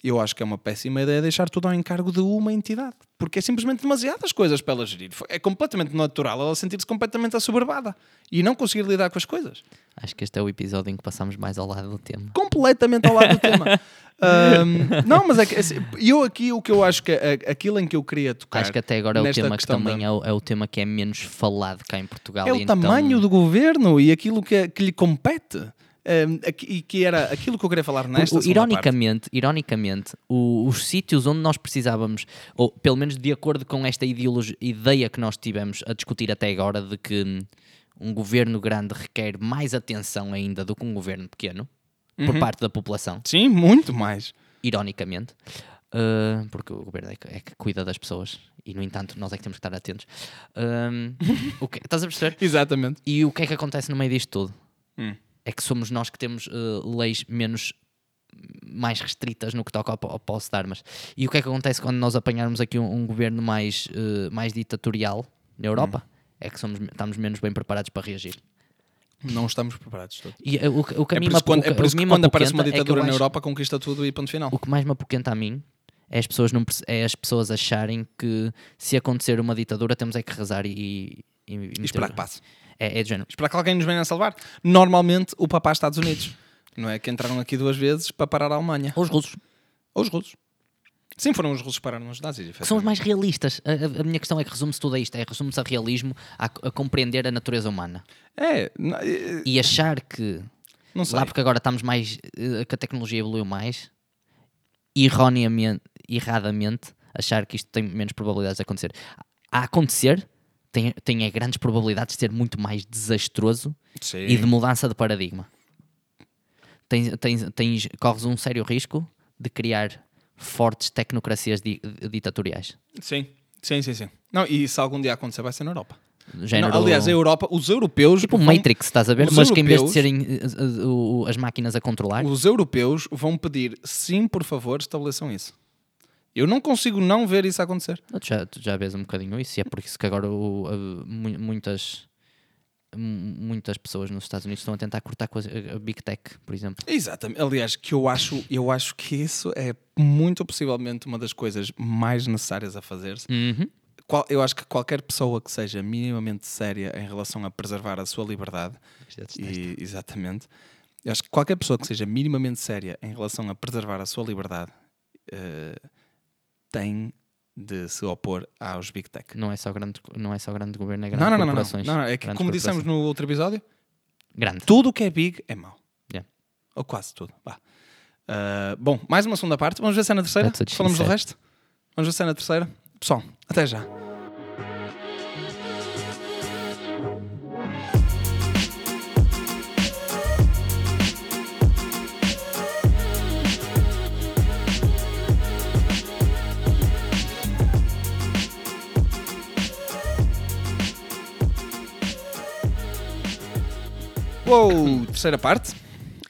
eu acho que é uma péssima ideia deixar tudo ao encargo de uma entidade. Porque é simplesmente demasiadas coisas para ela gerir. É completamente natural ela sentir-se completamente assoberbada e não conseguir lidar com as coisas. Acho que este é o episódio em que passamos mais ao lado do tema. Completamente ao lado do tema. [LAUGHS] Um, não, mas é que assim, eu aqui o que eu acho que é, aquilo em que eu queria tocar. Acho que até agora é o tema que também da- é, o, é o tema que é menos falado cá em Portugal. É o então- tamanho do governo e aquilo que, é- que lhe compete. Um, e que era aquilo que eu queria falar nesta O- ironicamente, ironicamente o- os sítios onde nós precisávamos, ou pelo menos de acordo com esta ideologia, ideia que nós tivemos a discutir até agora, de que hum, um governo grande requer mais atenção ainda do que um governo pequeno, Uhum. por parte da população, Sim, muito mais. ironicamente, uh, porque o governo é que, é que cuida das pessoas e, no entanto, nós é que temos que estar atentos. Um, o que, estás a perceber? [LAUGHS] Exatamente. E o que é que acontece no meio disto tudo? Hum. É que somos nós que temos uh, leis menos mais restritas no que toca ao, ao posse de armas. E o que é que acontece quando nós apanharmos aqui um, um governo mais, uh, mais ditatorial na Europa? Hum. É que somos, estamos menos bem preparados para reagir. Não estamos preparados. E uh, o, o que a É por isso, quando, é por o isso que quando aparece uma é ditadura na acho- Europa conquista tudo e ponto final. O que mais me apoquenta a mim é as pessoas, não, é as pessoas acharem que se acontecer uma ditadura temos é que rezar e, e, e E esperar que passe. É, é de género. Esperar que alguém nos venha a salvar. Normalmente o papá Estados Unidos. Não é que entraram aqui duas vezes para parar a Alemanha. Ou os russos. Ou os russos. Sim, foram os russos que pararam nos nazis. que são os mais realistas. A, a- minha questão é que resume-se tudo a isto: é resume-se a realismo, a, a compreender a natureza humana. É, não, E achar que, não sei. lá porque agora estamos mais, eh, que a tecnologia evoluiu mais, erroneamente, erradamente, achar que isto tem menos probabilidades de acontecer. A acontecer, tem, tem é grandes probabilidades de ser muito mais desastroso Sim. e de mudança de paradigma. Tens, tens, tens, corres um sério risco de criar fortes tecnocracias di- ditatoriais. Sim, sim, sim, sim. Não, e se algum dia acontecer, vai ser na Europa. Género- Não, aliás, a Europa, os europeus. Tipo vão- Matrix, estás a ver? os Mas que em vez de europeus- serem uh, uh, uh, as máquinas a controlar, Os europeus vão pedir, sim, por favor, estabeleçam isso. Eu não consigo não ver isso acontecer. tu já, tu já vês um bocadinho isso, e é por isso que agora o- uh, mu- muitas, mu- muitas pessoas nos Estados Unidos estão a tentar cortar com a, a Big Tech, por exemplo. Exatamente. Aliás, que eu acho, eu acho que isso é muito possivelmente uma das coisas mais necessárias a fazer-se. Uhum. Eu acho que qualquer pessoa que seja minimamente séria em relação a preservar a sua liberdade, e, exatamente, eu acho que qualquer pessoa que seja minimamente séria em relação a preservar a sua liberdade eh, tem de se opor aos Big Tech. Não é só grande, não é só grande governo, é grande Não, não, não, não, não. Não, não, É que, como dissemos no outro episódio, Grande. tudo o que é big é mau. Yeah. Ou quase tudo. Ah, bom, mais uma segunda parte. Vamos ver se é na terceira. Falamos do resto. Vamos ver se é na terceira. Pessoal, até já. Uou, terceira parte.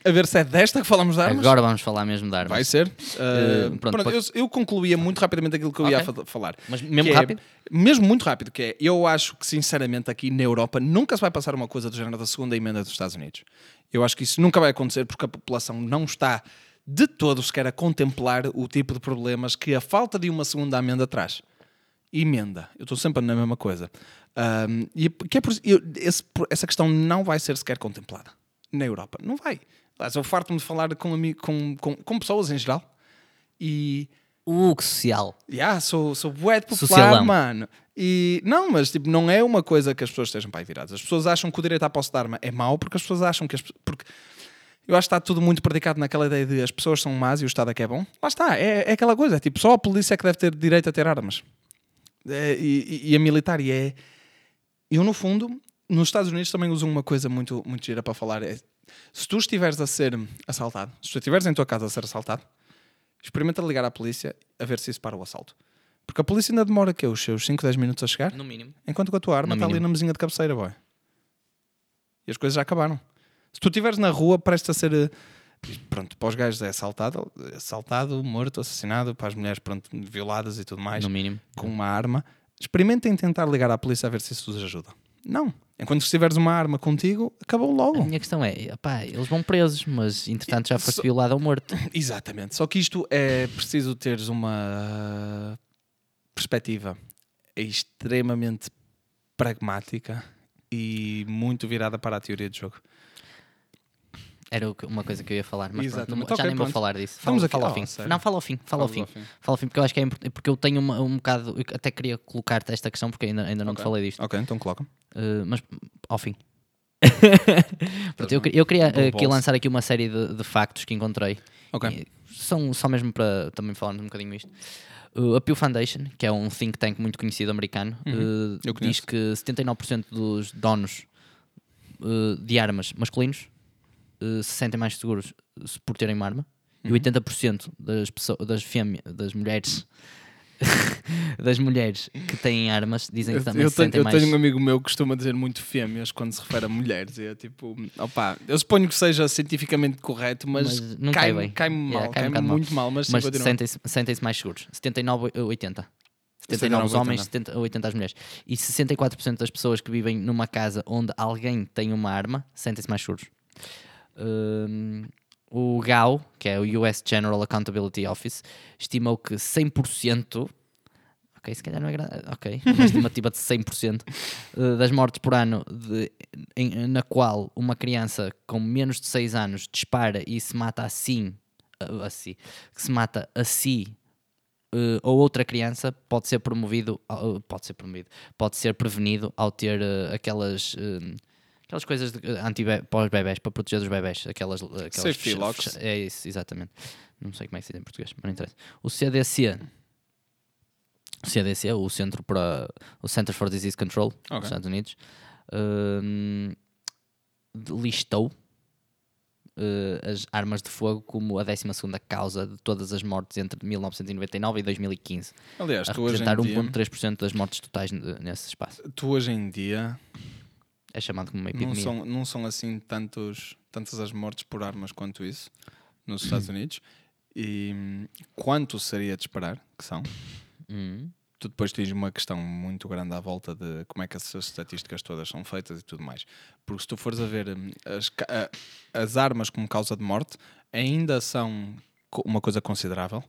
A ver se é desta que falamos de armas. Agora vamos falar mesmo de armas. Vai ser. Uh, pronto, pronto, pode- eu, eu concluía muito rapidamente aquilo que eu ia Ok. fa- falar. Mas mesmo Que é- rápido? mesmo muito rápido, que é, eu acho que sinceramente aqui na Europa nunca se vai passar uma coisa do género da segunda emenda dos Estados Unidos. Eu acho que isso nunca vai acontecer porque a população não está de todo sequer a contemplar o tipo de problemas que a falta de uma segunda emenda traz. Emenda. Eu estou sempre na mesma coisa. Ahm, e que é por, eu- esse- essa questão não vai ser sequer contemplada na Europa. Não vai. Aliás, eu farto-me de falar com, com, com, com pessoas em geral e Uh, que social. Yeah, sou, sou bué de popular, Socialão. mano. E não, mas tipo, não é uma coisa que as pessoas estejam para aí viradas. As pessoas acham que o direito à posse de arma é mau porque as pessoas acham que as porque eu acho que está tudo muito predicado naquela ideia de as pessoas são más e o Estado é que é bom. Lá está, é, é aquela coisa, é tipo, só a polícia é que deve ter direito a ter armas. É, e, e- a militar, e é. Eu, no fundo, nos Estados Unidos também usam uma coisa muito, muito gira para falar. É, se tu estiveres a ser assaltado, se tu estiveres em tua casa a ser assaltado, experimenta ligar à polícia a ver se isso para o assalto. Porque a polícia ainda demora que os seus 5, 10 minutos a chegar, No mínimo. enquanto que a tua arma está ali na mesinha de cabeceira, boy. E as coisas já acabaram. Se tu estiveres na rua, presta a ser. Pronto, para os gajos é assaltado, assaltado, morto, assassinado, para as mulheres, pronto, violadas e tudo mais, No mínimo. com uma arma. Experimentem tentar ligar à polícia a ver se isso vos ajuda. Não. Enquanto estiveres uma arma contigo, acabou A logo. minha questão é, pá, eles vão presos, mas entretanto já foste Só- violado ou morto. [LAUGHS] Exatamente. Só que isto é preciso teres uma perspectiva extremamente pragmática e muito virada para a teoria de jogo. Era uma coisa que eu ia falar, mas pronto, não- já Ok, nem vou pronto. falar disso. Estamos Fala, aqui- fala ao Oh, fim. sério? Não, fala ao fim, fala ao Fala fim. ao fim. Fala ao fim, porque eu acho que é importante, porque eu tenho uma- um bocado, eu até queria colocar-te esta questão, porque ainda, ainda não te Ok. falei disto, Ok, então coloca. Uh, mas ao fim. [LAUGHS] Pronto, eu, queria- eu queria uh, aqui lançar aqui uma série de, de factos que encontrei. Ok. E São só mesmo para também falarmos um bocadinho isto. Uh, a Pew Foundation, que é um think tank muito conhecido americano, uh, Uhum. Diz que 79% dos donos de armas masculinos uh, se sentem mais seguros se- por terem uma arma. Uhum. E 80% das, pessoas, das, fêmeas, das mulheres [LAUGHS] das mulheres que têm armas dizem que Eu, também eu se tenho, sentem eu mais tenho um amigo meu que costuma dizer muito fêmeas quando se refere a mulheres. E é tipo, opá, eu suponho que seja cientificamente correto, mas, Mas não cai cai Yeah, mal, cai um cai-me bocado mal. muito mal, mas, mas sentem-se sentem-se mais seguros. 79 a 80. 79 os 79, homens, 70, 80 as mulheres. E 64% das pessoas que vivem numa casa onde alguém tem uma arma sentem-se mais seguros. O GAO, que é o US General Accountability Office, estimou que 100%, ok, se calhar não é grande, ok, uma [LAUGHS] estimativa de 100% eh, das mortes por ano de- em- na qual uma criança com menos de 6 anos dispara e se mata assim, a, a si, que se mata a si eh, ou outra criança pode ser promovido, ao- pode ser promovido, pode ser prevenido ao ter eh, aquelas eh, aquelas coisas eh, anti para os bebés, para proteger os bebés, aquelas, aquelas Safety locks. É isso, exatamente. Não sei como é que se diz em português, mas não interessa. O CDC, o CDC, o Centro para o Center for Disease Control Ok. dos Estados Unidos, hum, listou eh, as armas de fogo como a 12 causa de todas as mortes entre 1999 e 2015, Aliás, a tu hoje, representar em dia, 1,3% das mortes totais nesse espaço. tu hoje em dia É chamado como uma não epidemia. são, não são assim tantos, tantas as mortes por armas quanto isso nos Estados [CLEARS THROAT] Unidos. E hum, quanto seria de esperar, que são? Hum. tu depois tens uma questão muito grande à volta de como é que essas estatísticas todas são feitas e tudo mais. Porque se tu fores a ver hum, as, as armas como causa de morte, ainda são uma coisa considerável,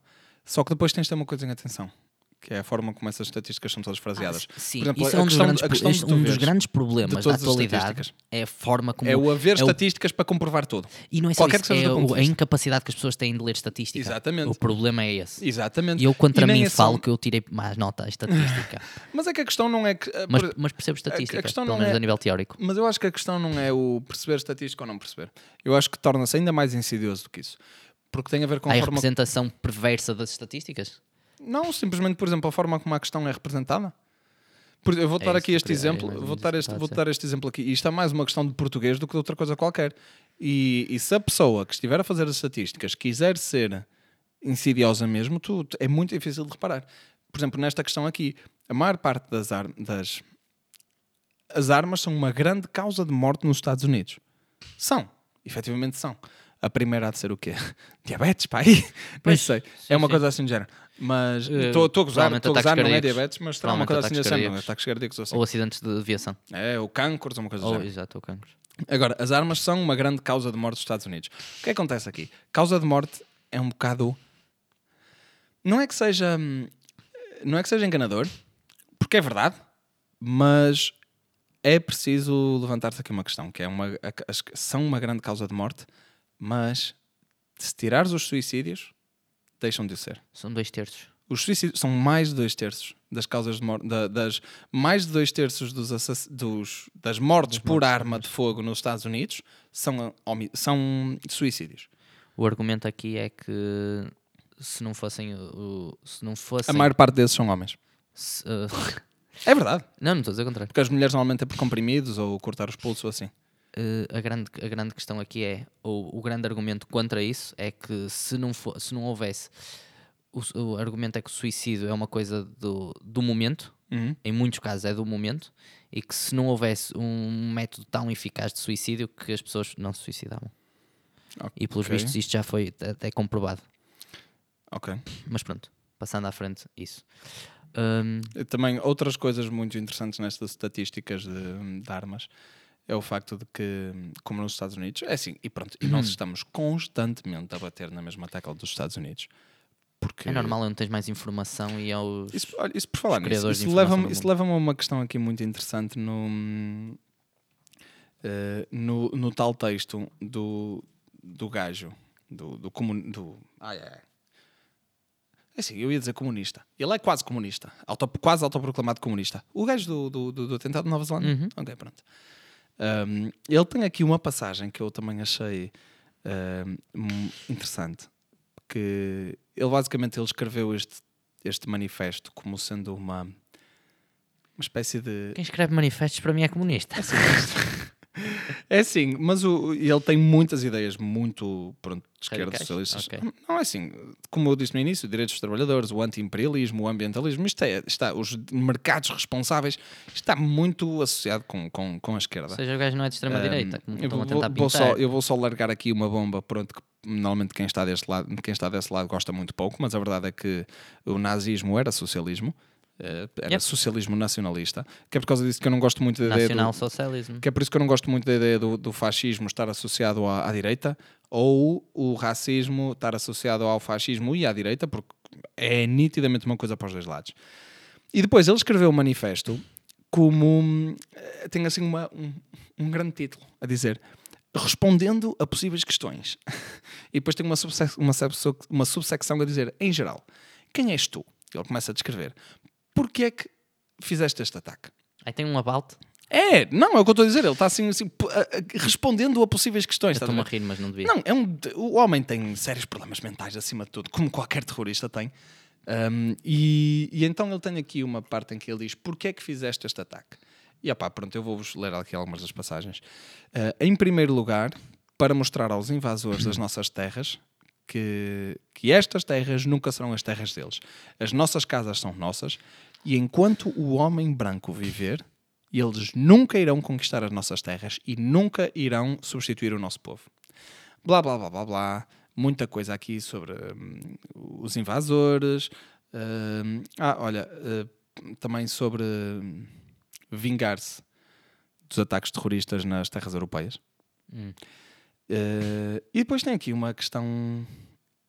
só que depois tens de ter uma coisa em atenção, que é a forma como essas estatísticas são todas fraseadas. Ah, sim, exemplo, isso a é um dos, grandes, a um dos grandes problemas da atualidade é a forma como É o haver é o- estatísticas para comprovar tudo. e não é só qualquer isso, que seja é o- a incapacidade que as pessoas têm de ler estatística. Exatamente. O problema é esse. Exatamente. E eu contra E mim é só- falo que eu tirei mais nota à estatística. [LAUGHS] Mas é que a questão não é que. eh, mas, mas percebo estatística, questão pelo não menos é- a nível teórico. Mas eu acho que a questão não é o perceber estatística ou não perceber. Eu acho que torna-se ainda mais insidioso do que isso. Porque tem a ver com a a forma. representação perversa das estatísticas? Não, simplesmente, por exemplo, a forma como a questão é representada. Por- eu vou É dar aqui este exemplo, vou dar este, vou dar este exemplo aqui. Isto é mais uma questão de português do que de outra coisa qualquer. E, e se a pessoa que estiver a fazer as estatísticas quiser ser insidiosa mesmo, tu, é muito difícil de reparar. Por exemplo, nesta questão aqui, a maior parte das, ar- das as armas são uma grande causa de morte nos Estados Unidos. São, efetivamente são. A primeira há de ser o quê? [LAUGHS] Diabetes, pá, aí? Não sei. sim, é uma sim. coisa assim de género. Mas Eh, estou a gozar, estou a gozar, não é diabetes, mas será uma Provavelmente coisa assim de ataques género. Ataques cardíacos assim. Ou acidentes de aviação? É, ou cancros, uma coisa do Ou, género. exato, ou cancros. Agora, as armas são uma grande causa de morte dos Estados Unidos. O que acontece aqui? Causa de morte é um bocado. Não é que seja. hum, Não é que seja enganador, porque é verdade, mas é preciso levantar-se aqui uma questão, que é uma, são uma grande causa de morte, mas se tirares os suicídios, deixam de ser. São dois terços. Os suicídios são mais de dois terços das causas de morte, da- das mais de dois terços dos, dos- das mortes por arma de fogo nos Estados Unidos são, são suicídios. O argumento aqui é que se não fossem o, se não A fossem maior parte desses são homens. se, uh, [LAUGHS] É verdade. não, não estou a dizer o contrário. Porque as mulheres normalmente é por comprimidos ou cortar os pulsos ou assim. Uh, a, grande, a grande questão aqui é, ou o grande argumento contra isso é que se não, for, se não houvesse, o, o argumento é que o suicídio é uma coisa do, do momento, Uhum. em muitos casos é do momento, e que se não houvesse um método tão eficaz de suicídio que as pessoas não se suicidavam. E pelos vistos isto já foi até comprovado. Ok. Mas pronto, passando à frente, isso. Hum, Também outras coisas muito interessantes nestas estatísticas de, de armas é o facto de que, como nos Estados Unidos, é assim, e pronto, e [CLEARS THROAT] nós estamos constantemente a bater na mesma tecla dos Estados Unidos. Porque é normal onde tens mais informação e é os. Isso, olha, isso por falar nisso, isso leva-me leva-me a uma questão aqui muito interessante no, eh, no, no tal texto do, do gajo, do, do, comun, do ai, ai. É assim, eu ia dizer comunista. Ele é quase comunista, auto, quase autoproclamado comunista. O gajo do, do, do, do atentado de Nova Zelândia. Uhum. Ok, pronto. Um, ele tem aqui uma passagem que eu também achei um, interessante. Que ele basicamente ele escreveu este, este manifesto como sendo uma, uma espécie de. Quem escreve manifestos para mim é comunista. É assim, [LAUGHS] [LAUGHS] mas o, ele tem muitas ideias muito pronto, de esquerda, Radicais? socialistas. Ok. Não é assim, como eu disse no início, direitos dos trabalhadores, o anti-imperialismo, o ambientalismo, isto é, está, os mercados responsáveis, está muito associado com, com, com a esquerda. Ou seja, o gajo não é de extrema-direita, Um, eu vou, vou só, eu vou só largar aqui uma bomba, pronto, que normalmente quem está, deste lado, quem está desse lado gosta muito pouco, mas a verdade é que o nazismo era socialismo, era Yep. socialismo nacionalista, que é por causa disso que eu não gosto muito da ideia do, que é por isso que eu não gosto muito da ideia do, do fascismo estar associado à, à direita ou o racismo estar associado ao fascismo e à direita, porque é nitidamente uma coisa para os dois lados. E depois ele escreveu um manifesto como eh, tem assim uma, um, um grande título a dizer respondendo a possíveis questões. [LAUGHS] e depois tem uma, uma subsecção a dizer em geral, quem és tu? Ele começa a descrever. Porquê é que fizeste este ataque? Aí tem um about. É, não, é o que eu estou a dizer. Ele está assim, assim respondendo a possíveis questões. Estou-me a rir, mas não devia. Não, é um, o homem tem sérios problemas mentais acima de tudo, como qualquer terrorista tem. Um, e, e então ele tem aqui uma parte em que ele diz: Porquê é que fizeste este ataque? E opá, pronto, eu vou-vos ler aqui algumas das passagens. Uh, em primeiro lugar, para mostrar aos invasores das nossas terras que, que estas terras nunca serão as terras deles. As nossas casas são nossas e enquanto o homem branco viver, eles nunca irão conquistar as nossas terras e nunca irão substituir o nosso povo. Blá blá blá blá blá. Muita coisa aqui sobre hum, os invasores. hum, ah, olha, hum, também sobre hum, vingar-se dos ataques terroristas nas terras europeias. Hum. Eh, e depois tem aqui uma questão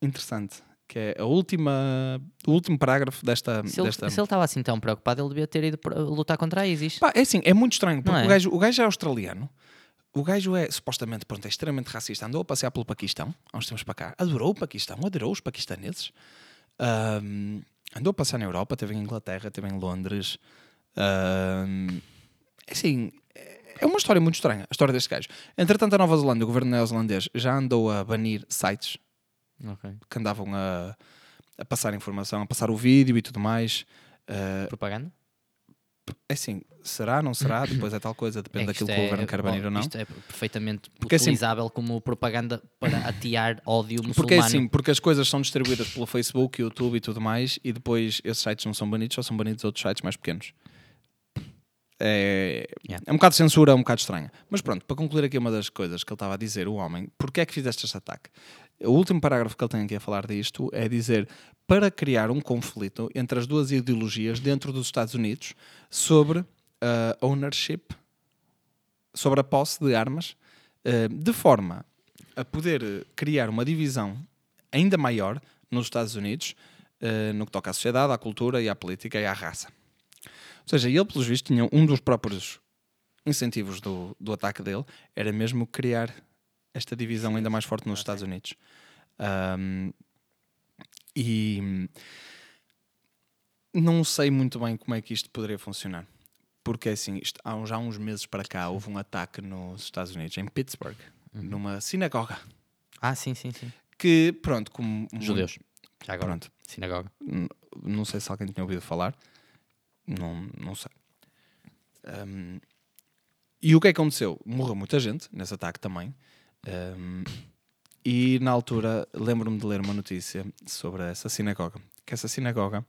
interessante, que é a última, o último parágrafo desta. Se ele, desta... se ele estava assim tão preocupado, ele devia ter ido lutar contra a ISIS. Pá, é assim, é muito estranho, porque é? o, gajo, o gajo é australiano, o gajo é supostamente pronto, é extremamente racista, andou a passear pelo Paquistão, há uns tempos para cá, adorou o Paquistão, adorou os paquistaneses, Ahm, andou a passear na Europa, esteve em Inglaterra, esteve em Londres. Ahm, é assim, é uma história muito estranha, a história deste gajo. Entretanto, a Nova Zelândia, o governo neozelandês, já andou a banir sites Ok. que andavam a, a passar informação, a passar o vídeo e tudo mais. Ah, Propaganda? é assim, será, não será? [COUGHS] Depois é tal coisa, depende É daquilo que o é- governo quer banir ou não. Isto é perfeitamente Porque assim- utilizável como propaganda para [COUGHS] atear ódio muçulmano. Porque é assim, porque as coisas são distribuídas pelo Facebook, YouTube e tudo mais, e depois esses sites não são banidos, só são banidos outros sites mais pequenos. É, Yeah. é um bocado de censura, é um bocado estranha. Mas pronto, para concluir aqui uma das coisas que ele estava a dizer, o homem, porque é que fizeste este ataque? O último parágrafo que ele tem aqui a falar disto é dizer para criar um conflito entre as duas ideologias dentro dos Estados Unidos sobre a ownership, sobre a posse de armas, eh, de forma a poder criar uma divisão ainda maior nos Estados Unidos eh, no que toca à sociedade, à cultura e à política e à raça. Ou seja, ele, pelos vistos, tinha um dos próprios incentivos do, do ataque dele, era mesmo criar esta divisão ainda mais forte nos Estados Unidos. Ahm, e não sei muito bem como é que isto poderia funcionar. Porque assim, isto, há uns- já uns meses para cá houve um ataque nos Estados Unidos, em Pittsburgh, numa sinagoga. Ah, sim, sim, sim. Que, pronto, como. Judeus. Já agora. Pronto. Sinagoga. Não sei se alguém tinha ouvido falar. Não, não sei. Um, e o que é que aconteceu? Morreu muita gente nesse ataque também. Um, e na altura lembro-me de ler uma notícia sobre essa sinagoga. Que essa sinagoga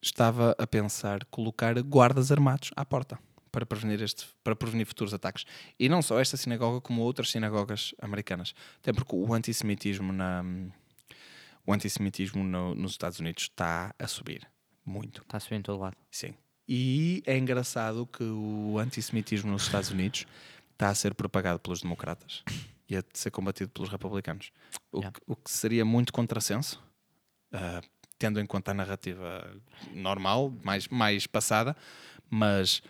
estava a pensar colocar guardas armados à porta para prevenir, este, para prevenir futuros ataques. E não só esta sinagoga, como outras sinagogas americanas. Até porque o antissemitismo na, o antissemitismo no- nos Estados Unidos está a subir Muito. Está a subir em todo lado. Sim. E é engraçado que o antissemitismo nos Estados Unidos está a ser propagado pelos democratas e a ser combatido pelos republicanos. O, Yeah. que, o que seria muito contrassenso, ah, tendo em conta a narrativa normal, mais, mais passada, mas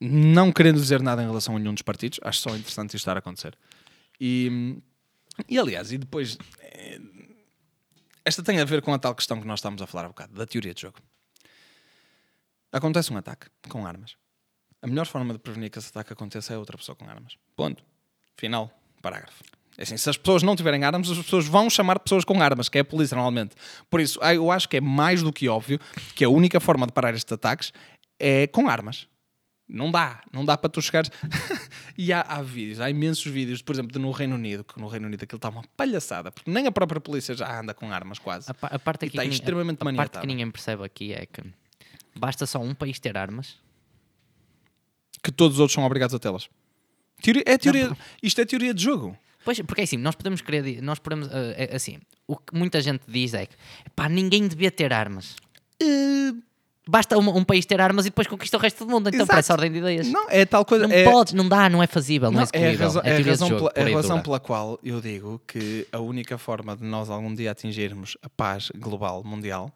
não querendo dizer nada em relação a nenhum dos partidos, acho só interessante isto estar a acontecer. E, e aliás, e depois. eh, Esta tem a ver com a tal questão que nós estávamos a falar há bocado, da teoria de jogo. Acontece um ataque com armas. A melhor forma de prevenir que esse ataque aconteça é outra pessoa com armas. Ponto. Final. Parágrafo. É assim, se as pessoas não tiverem armas, as pessoas vão chamar pessoas com armas, que é a polícia normalmente. Por isso, ah, eu acho que é mais do que óbvio que a única forma de parar estes ataques é com armas. Não dá, não dá para tu chegares. [LAUGHS] e há, há vídeos, há imensos vídeos, por exemplo, de no Reino Unido, que no Reino Unido aquilo está uma palhaçada, porque nem a própria polícia já anda com armas quase. A, a parte aqui está que extremamente a, a parte que ninguém percebe aqui é que basta só um país ter armas. Que todos os outros são obrigados a tê-las. Teoria, é teoria, isto é teoria de jogo. Pois, porque é assim, nós podemos querer, nós podemos, é assim, o que muita gente diz é que, pá, ninguém devia ter armas. Eh, Basta um, um país ter armas e depois conquista o resto do mundo. Então Exato. parece ordem de ideias. Não, é tal coisa. Não é, podes, não dá, não é fazível, não, não, é é a execuível. razão, é é a razão jogo, pela, é pura a razão pela qual eu digo que a única forma de nós algum dia atingirmos a paz global mundial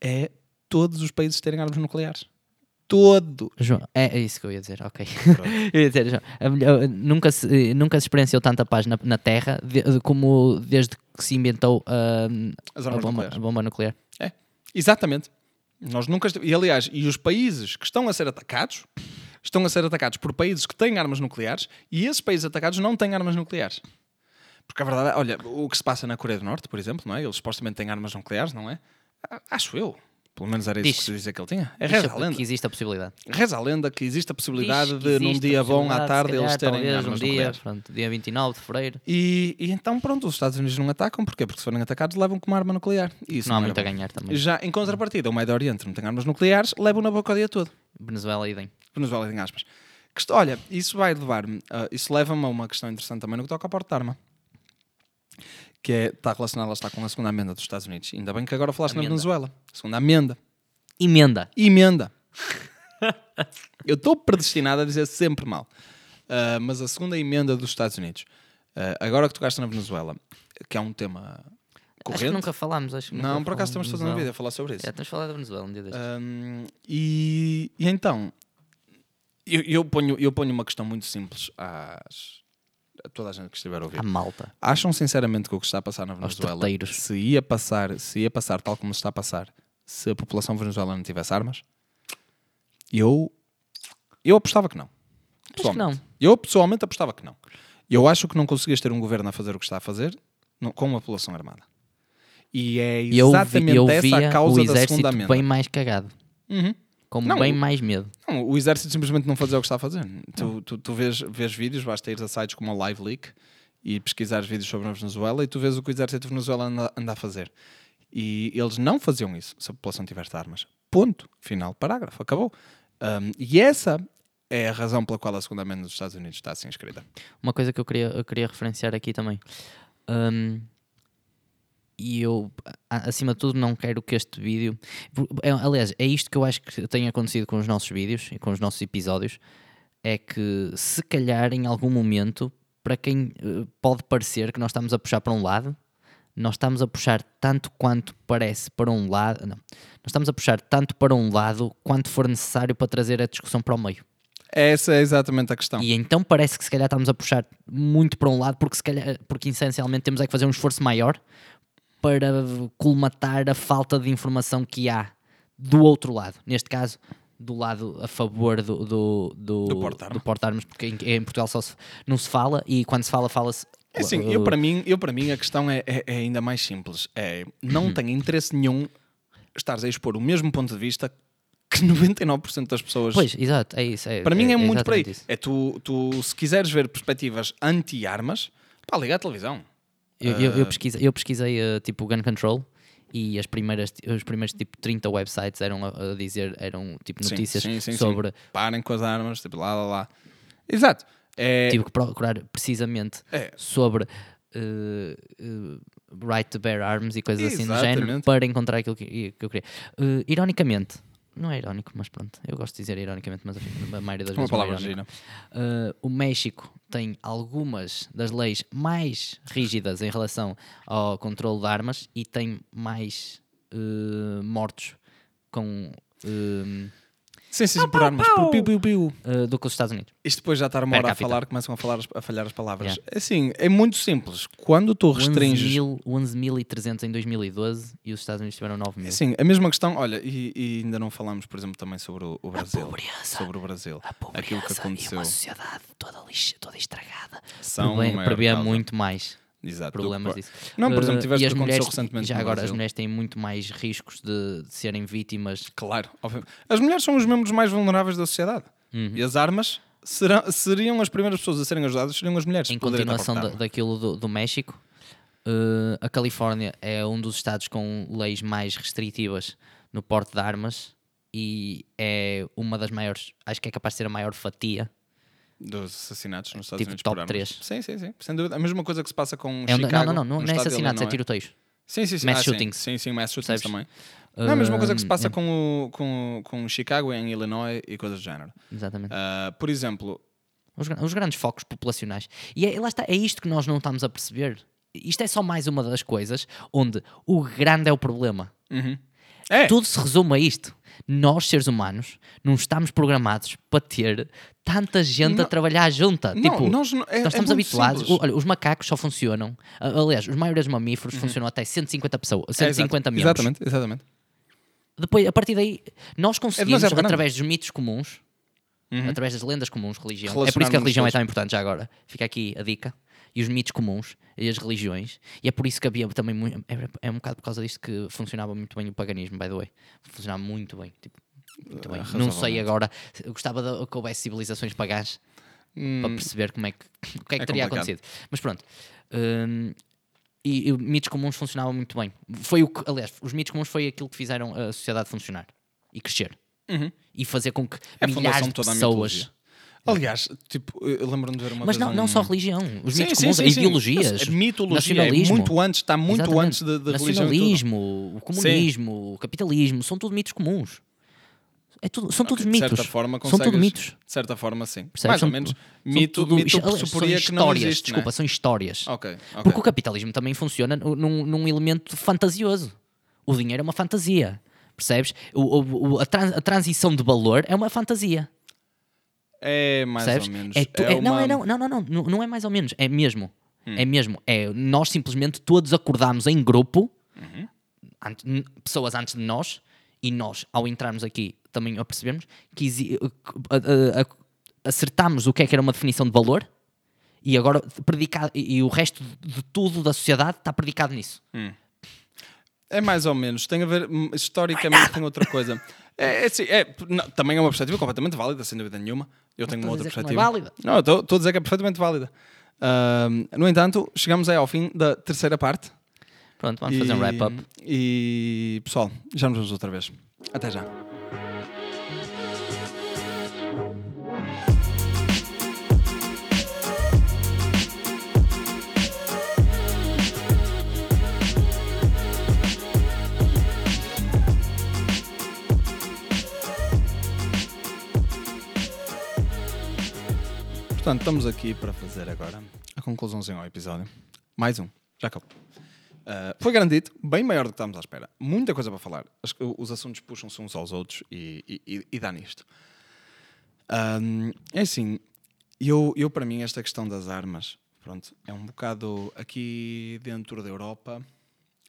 é todos os países terem armas nucleares. Todos. João, é, é isso que eu ia dizer, ok. [LAUGHS] eu ia dizer, João, a melhor- nunca, se, eh, nunca se experienciou tanta paz na, na Terra de- como desde que se inventou As a, bomba, nucleares. a bomba nuclear. É, exatamente. Nós nunca E aliás, e os países que estão a ser atacados estão a ser atacados por países que têm armas nucleares e esses países atacados não têm armas nucleares. Porque a verdade é, olha, o que se passa na Coreia do Norte, por exemplo, não é? Eles supostamente têm armas nucleares, não é? Acho eu. Pelo menos era isso Diz. que se dizia que ele tinha. É Diz reza a lenda. que existe a possibilidade. Reza a lenda que existe a possibilidade Diz que de, num existe a dia bom à possibilidade, tarde, se calhar, eles terem talvez, armas um dia, nucleares. pronto, dia 29 de fevereiro. E, e então, pronto, os Estados Unidos não atacam. Porquê? Porque se forem atacados, levam com uma arma nuclear. E isso Não há era muito a bom. ganhar também. Já em contrapartida, o Médio Oriente não tem armas nucleares, levam na boca o dia todo. Venezuela idem. Venezuela em aspas. Quest- Olha, isso vai levar-me, ah, isso leva-me a uma questão interessante também no que toca ao porte de arma. Que é, está relacionada lá está com a segunda amenda dos Estados Unidos. Ainda bem que agora falaste na Amenda. Venezuela. Segunda amenda. Emenda. Emenda. [LAUGHS] Eu estou predestinado a dizer sempre mal. Ah, mas a segunda emenda dos Estados Unidos. Ah, agora que tocaste na Venezuela, que é um tema Acho que corrente. nunca falámos. Acho que Não, por acaso estamos todos na vida a falar sobre isso. É, temos falado da Venezuela um dia destes. Um, e, e então, eu, eu ponho, eu ponho uma questão muito simples às, a toda a gente que estiver a ouvir. À malta. Acham sinceramente que o que está a passar na Venezuela se ia passar, se ia passar tal como se está a passar, se a população venezuelana não tivesse armas? Eu, eu apostava que não. Acho que não. Eu pessoalmente apostava que não. Eu acho que não conseguias ter um governo a fazer o que está a fazer não- com uma população armada. E é E eu, vi, exatamente eu essa a causa o da segunda bem mais cagado. Uhum. Com Não, bem mais medo. Não, o exército simplesmente não fazia o que está a fazer. Tu, tu, tu vês, vês vídeos, basta ir a sites como a Live Leak e pesquisares vídeos sobre a Venezuela e tu vês o que o exército de Venezuela anda, anda a fazer. E eles não faziam isso se a população tivesse armas. Ponto. Final, parágrafo. Acabou. Um, e essa é a razão pela qual a segunda amenda dos Estados Unidos está assim escrita. Uma coisa que eu queria, eu queria referenciar aqui também. Hum, e eu, acima de tudo, não quero que este vídeo. é- aliás, é isto que eu acho que tem acontecido com os nossos vídeos e com os nossos episódios. É que, se calhar, em algum momento, para quem eh, pode parecer que nós estamos a puxar para um lado, nós estamos a puxar tanto quanto parece para um lado. Não, nós estamos a puxar tanto para um lado quanto for necessário para trazer a discussão para o meio. Essa é exatamente a questão. E então parece que se calhar estamos a puxar muito para um lado, porque se calhar, porque essencialmente temos é que fazer um esforço maior para colmatar a falta de informação que há do outro lado. Neste caso, do lado a favor do, do, do, Do do porta-armas, porque em, em Portugal só se, não se fala e quando se fala, fala-se. É assim, eu para mim, eu para mim a questão é, é- é ainda mais simples. É, não Uhum. tenho interesse nenhum estares a expor o mesmo ponto de vista que [LAUGHS] 99% das pessoas Pois, exato, é isso. É, Para mim é, muito por aí. isso. É tu, tu, se quiseres ver perspectivas anti-armas, pá, liga a televisão. Eu, eu, Ah. eu pesquisei, eu pesquisei eh, tipo Gun Control e as primeiras, os primeiros tipo 30 websites eram a, a dizer, eram tipo notícias sim, sim, sim. sobre Parem com as armas, tipo lá, lá, lá. Exato. É, tive que procurar precisamente é, sobre eh, eh, right to bear arms e coisas assim do género Exatamente. para encontrar aquilo que, que eu queria. Uh, ironicamente, não é irónico, mas pronto, eu gosto de dizer ironicamente, mas a maioria das Uma vezes não é palavra gira. Uh, o México tem algumas das leis mais rígidas em relação ao controle de armas e tem mais uh, mortos com, um, Sim, sim, sim, por armas. Por piu, piu, piu. uh, do que os Estados Unidos. Isto depois já estar uma hora a falar, começam a, falar, as- a falhar as palavras. Yeah. Assim, é muito simples. Quando tu restringes. 11.000 11.300 em 2012 e os Estados Unidos tiveram 9 mil. Sim, a mesma questão, olha, e, e ainda não falamos, por exemplo, também sobre o, o Brasil. pobreza. Sobre o Brasil. A pobreza Aquilo que e aconteceu. uma sociedade toda lixa, toda estragada. São prevê, a causa. muito mais Exato. problemas disso. Não, por exemplo, Uh, tiveste as que aconteceu mulheres, recentemente já agora as Brasil. mulheres têm muito mais riscos de, de serem vítimas. Claro, óbvio. As mulheres são os membros mais vulneráveis da sociedade. Uhum. E as armas serão, seriam as primeiras pessoas a serem ajudadas, seriam as mulheres. Em continuação da, daquilo do, do México, uh, a Califórnia é um dos estados com leis mais restritivas no porte de armas e é uma das maiores, acho que é capaz de ser a maior fatia. Dos assassinatos nos Estados Tipo Unidos top por armas. três. Sim, sim, sim. Sem dúvida. A mesma coisa que se passa com É um Chicago. não, não, não, não é assassinatos, é Illinois. tiroteios. Sim, sim, sim. Mass Ah, shootings. Sim, sim, mass shootings Percebes? também. Não é a mesma coisa que se passa é, com, o- com, com Chicago em Illinois e coisas do género. Exatamente. Ah, por exemplo, Os, os grandes focos populacionais. E é, lá está, é isto que nós não estamos a perceber. Isto é só mais uma das coisas onde o grande é o problema. É, Tudo se resume a isto. Nós, seres humanos, não estamos programados para ter tanta gente a Não. trabalhar junta. Não, tipo, nós não- é- é estamos muito habituados. o- olha, os macacos só funcionam. a- Aliás, os maiores mamíferos funcionam até 150 pessoas, Uhum. é, exato. 150 membros. Exatamente, exatamente. Depois, a partir daí, nós conseguimos, demasiado grande. através dos mitos comuns, Uhum. através das lendas comuns, religião. É por isso que a religião é tão importante já agora. Fica aqui a dica. E os mitos comuns e as religiões. E é por isso que havia também muito. É, é um bocado por causa disto que funcionava muito bem o paganismo, by the way. Funcionava muito bem. Tipo, muito bem. Não sei agora. Eu gostava de, que houvesse civilizações pagãs para perceber como é que, [LAUGHS] o que é que é teria complicado. acontecido. Mas pronto. Hum, e, e mitos comuns funcionavam muito bem. Foi o que, aliás, os mitos comuns foi aquilo que fizeram a sociedade funcionar e crescer. E fazer com que É milhares de pessoas. Aliás, tipo, eu lembro-me de ver uma Mas não, não um- só religião. Os Sim, mitos sim, comuns, sim, sim. ideologias. A mitologia é muito antes, está muito Exatamente. antes da, religião. Nacionalismo, o comunismo, o capitalismo, são tudo mitos comuns. É tudo, são todos De mitos. certa forma, são consegues- mitos. De certa forma, sim. Percebes? Mais ou São- menos. são Mito, tudo- mito pressuporia que não histórias, existe, desculpa, não são histórias. é? Ok, ok. Porque o capitalismo também funciona nu- num, num elemento fantasioso. O dinheiro é uma fantasia. Percebes? O, o- o- a, trans- a transição de valor é uma fantasia. É mais Percebes? ou menos. É tu- é- Não, uma- Hum. é, não, não, não, não, não, não é mais ou menos, é mesmo. É mesmo. É, nós simplesmente todos acordámos em grupo, Uhum. ante- pessoas antes de nós, e nós, ao entrarmos aqui, também apercebemos que a- acertámos o que é que era uma definição de valor e agora predicado, e, o resto de tudo da sociedade está predicado nisso. É mais ou menos. Tem a ver, hum, historicamente, tem outra coisa. É, é, assim, é, não, também é uma perspectiva completamente válida, sem dúvida nenhuma. Eu tenho uma outra que não é perspectiva. válida? Não, estou a dizer que é perfeitamente válida. Ahm, no entanto, chegamos aí ao fim da terceira parte. Pronto, vamos fazer um wrap-up. E pessoal, já nos vemos outra vez. Até já. Portanto, estamos aqui para fazer agora a conclusãozinha ao episódio. Mais um, já acabou. Uh, foi garantido, bem maior do que estávamos à espera. Muita coisa para falar. As- os assuntos puxam-se uns aos outros e, e, e- dá nisto. Um, é assim, eu, eu para mim esta questão das armas, pronto, é um bocado aqui dentro da Europa.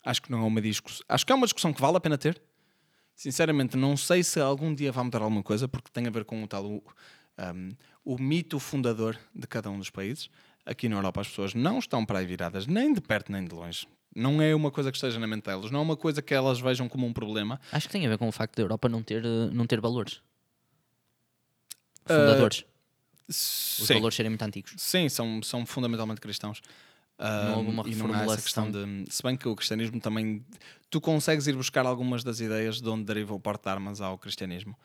Acho que não é uma discussão. Acho que é uma discussão que vale a pena ter. Sinceramente, não sei se algum dia vai mudar alguma coisa, porque tem a ver com o tal um, o mito fundador de cada um dos países. Aqui na Europa as pessoas não estão para aí viradas, nem de perto nem de longe. Não é uma coisa que esteja na mente delas, não é uma coisa que elas vejam como um problema. Acho que tem a ver com o facto da Europa não ter, eh, não ter valores. Uh, Fundadores. Os Sim, valores serem muito antigos. sim são, são fundamentalmente cristãos. Não houve Um, uma não essa questão reformulação. de. Se bem que o cristianismo também. Tu consegues ir buscar algumas das ideias de onde deriva o porte de armas ao cristianismo.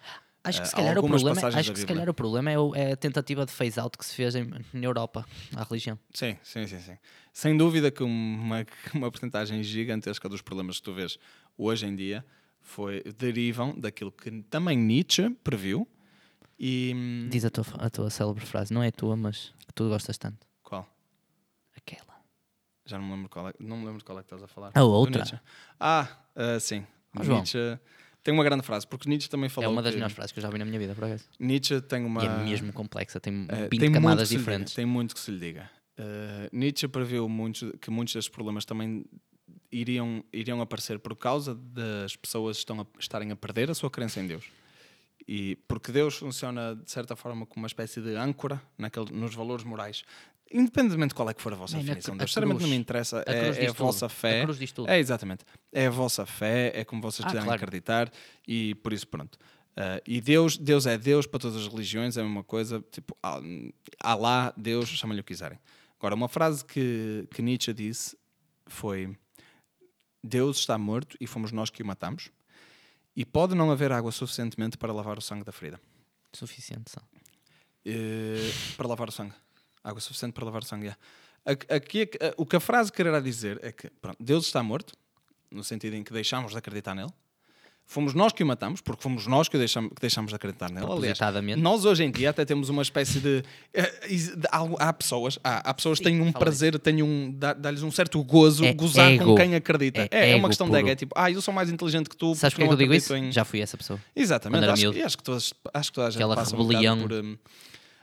Acho que se eh, calhar, o problema, acho que se calhar o problema é, o- é a tentativa de phase out que se fez em, na Europa à religião. Sim, sim, sim, sim. Sem dúvida que uma, [LAUGHS] uma porcentagem gigantesca dos problemas que tu vês hoje em dia foi, derivam daquilo que também Nietzsche previu. E. hum, Diz a tua, a tua célebre frase, não é tua, mas que tu gostas tanto. Qual? Aquela. Já não me lembro qual é, não me lembro qual é que estás a falar. A outra. Ah, ah, sim. João. Nietzsche tem uma grande frase, porque Nietzsche também É falou. uma das que melhores frases que eu já vi na minha vida, por acaso. Nietzsche tem uma. E é mesmo complexa, tem 20 tem camadas lhe diferentes. tem muito que se lhe diga. Eh, Nietzsche previu muitos, que muitos destes problemas também iriam, iriam aparecer por causa das pessoas estão a, estarem a perder a sua crença em Deus. E porque Deus funciona de certa forma como uma espécie de âncora naquele, nos valores morais. Independentemente de qual é que for a vossa a definição Deus, sinceramente não me interessa. A É, é a diz tudo. vossa fé. A. É, exatamente. É a vossa fé, é como vocês Ah, quiserem claro. acreditar e por isso pronto. Ah, e Deus, Deus é Deus para todas as religiões, é a mesma coisa, tipo, Alá, Deus, chamem-lhe o que quiserem. Agora, uma frase que, que Nietzsche disse foi: Deus está morto e fomos nós que o matamos, e pode não haver água suficientemente para lavar o sangue da ferida. Suficiente só. Eh, para lavar o sangue. Água suficiente para lavar o sangue. Aqui- é eh, o que a frase quererá dizer é que pronto, Deus está morto, no sentido em que deixamos de acreditar nele. Fomos nós que o matamos, porque fomos nós que, deixamos, que deixamos de acreditar nele. Aliás, nós hoje em dia até temos uma espécie de. eh, de algo- há pessoas, há, há pessoas que têm um prazer, têm um. dá- dá-lhes um certo gozo É gozar ego. com quem acredita. É É, é uma questão de ego. puro. É tipo, ah, eu sou mais inteligente que tu. Sabes porque que eu digo isso? em- Já fui essa pessoa. Exatamente, acho, acho que, todas, acho que toda a gente Aquela passa um rebelião. bocado por. hum,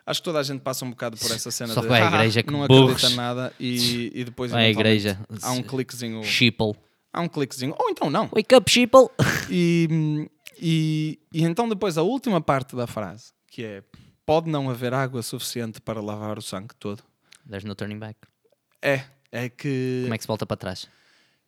acho que toda a gente passa um bocado por essa cena Só de vai à "Ah, igreja, que não burros." acredita nada e, e depois Vai à eventualmente, igreja. há um cliquezinho, Sheeple. há um cliquezinho, ou então não. Wake up, sheeple! [LAUGHS] E, e, e então depois a última parte da frase, que é pode não haver água suficiente para lavar o sangue todo. There's no turning back. É, é que Como é que se volta para trás?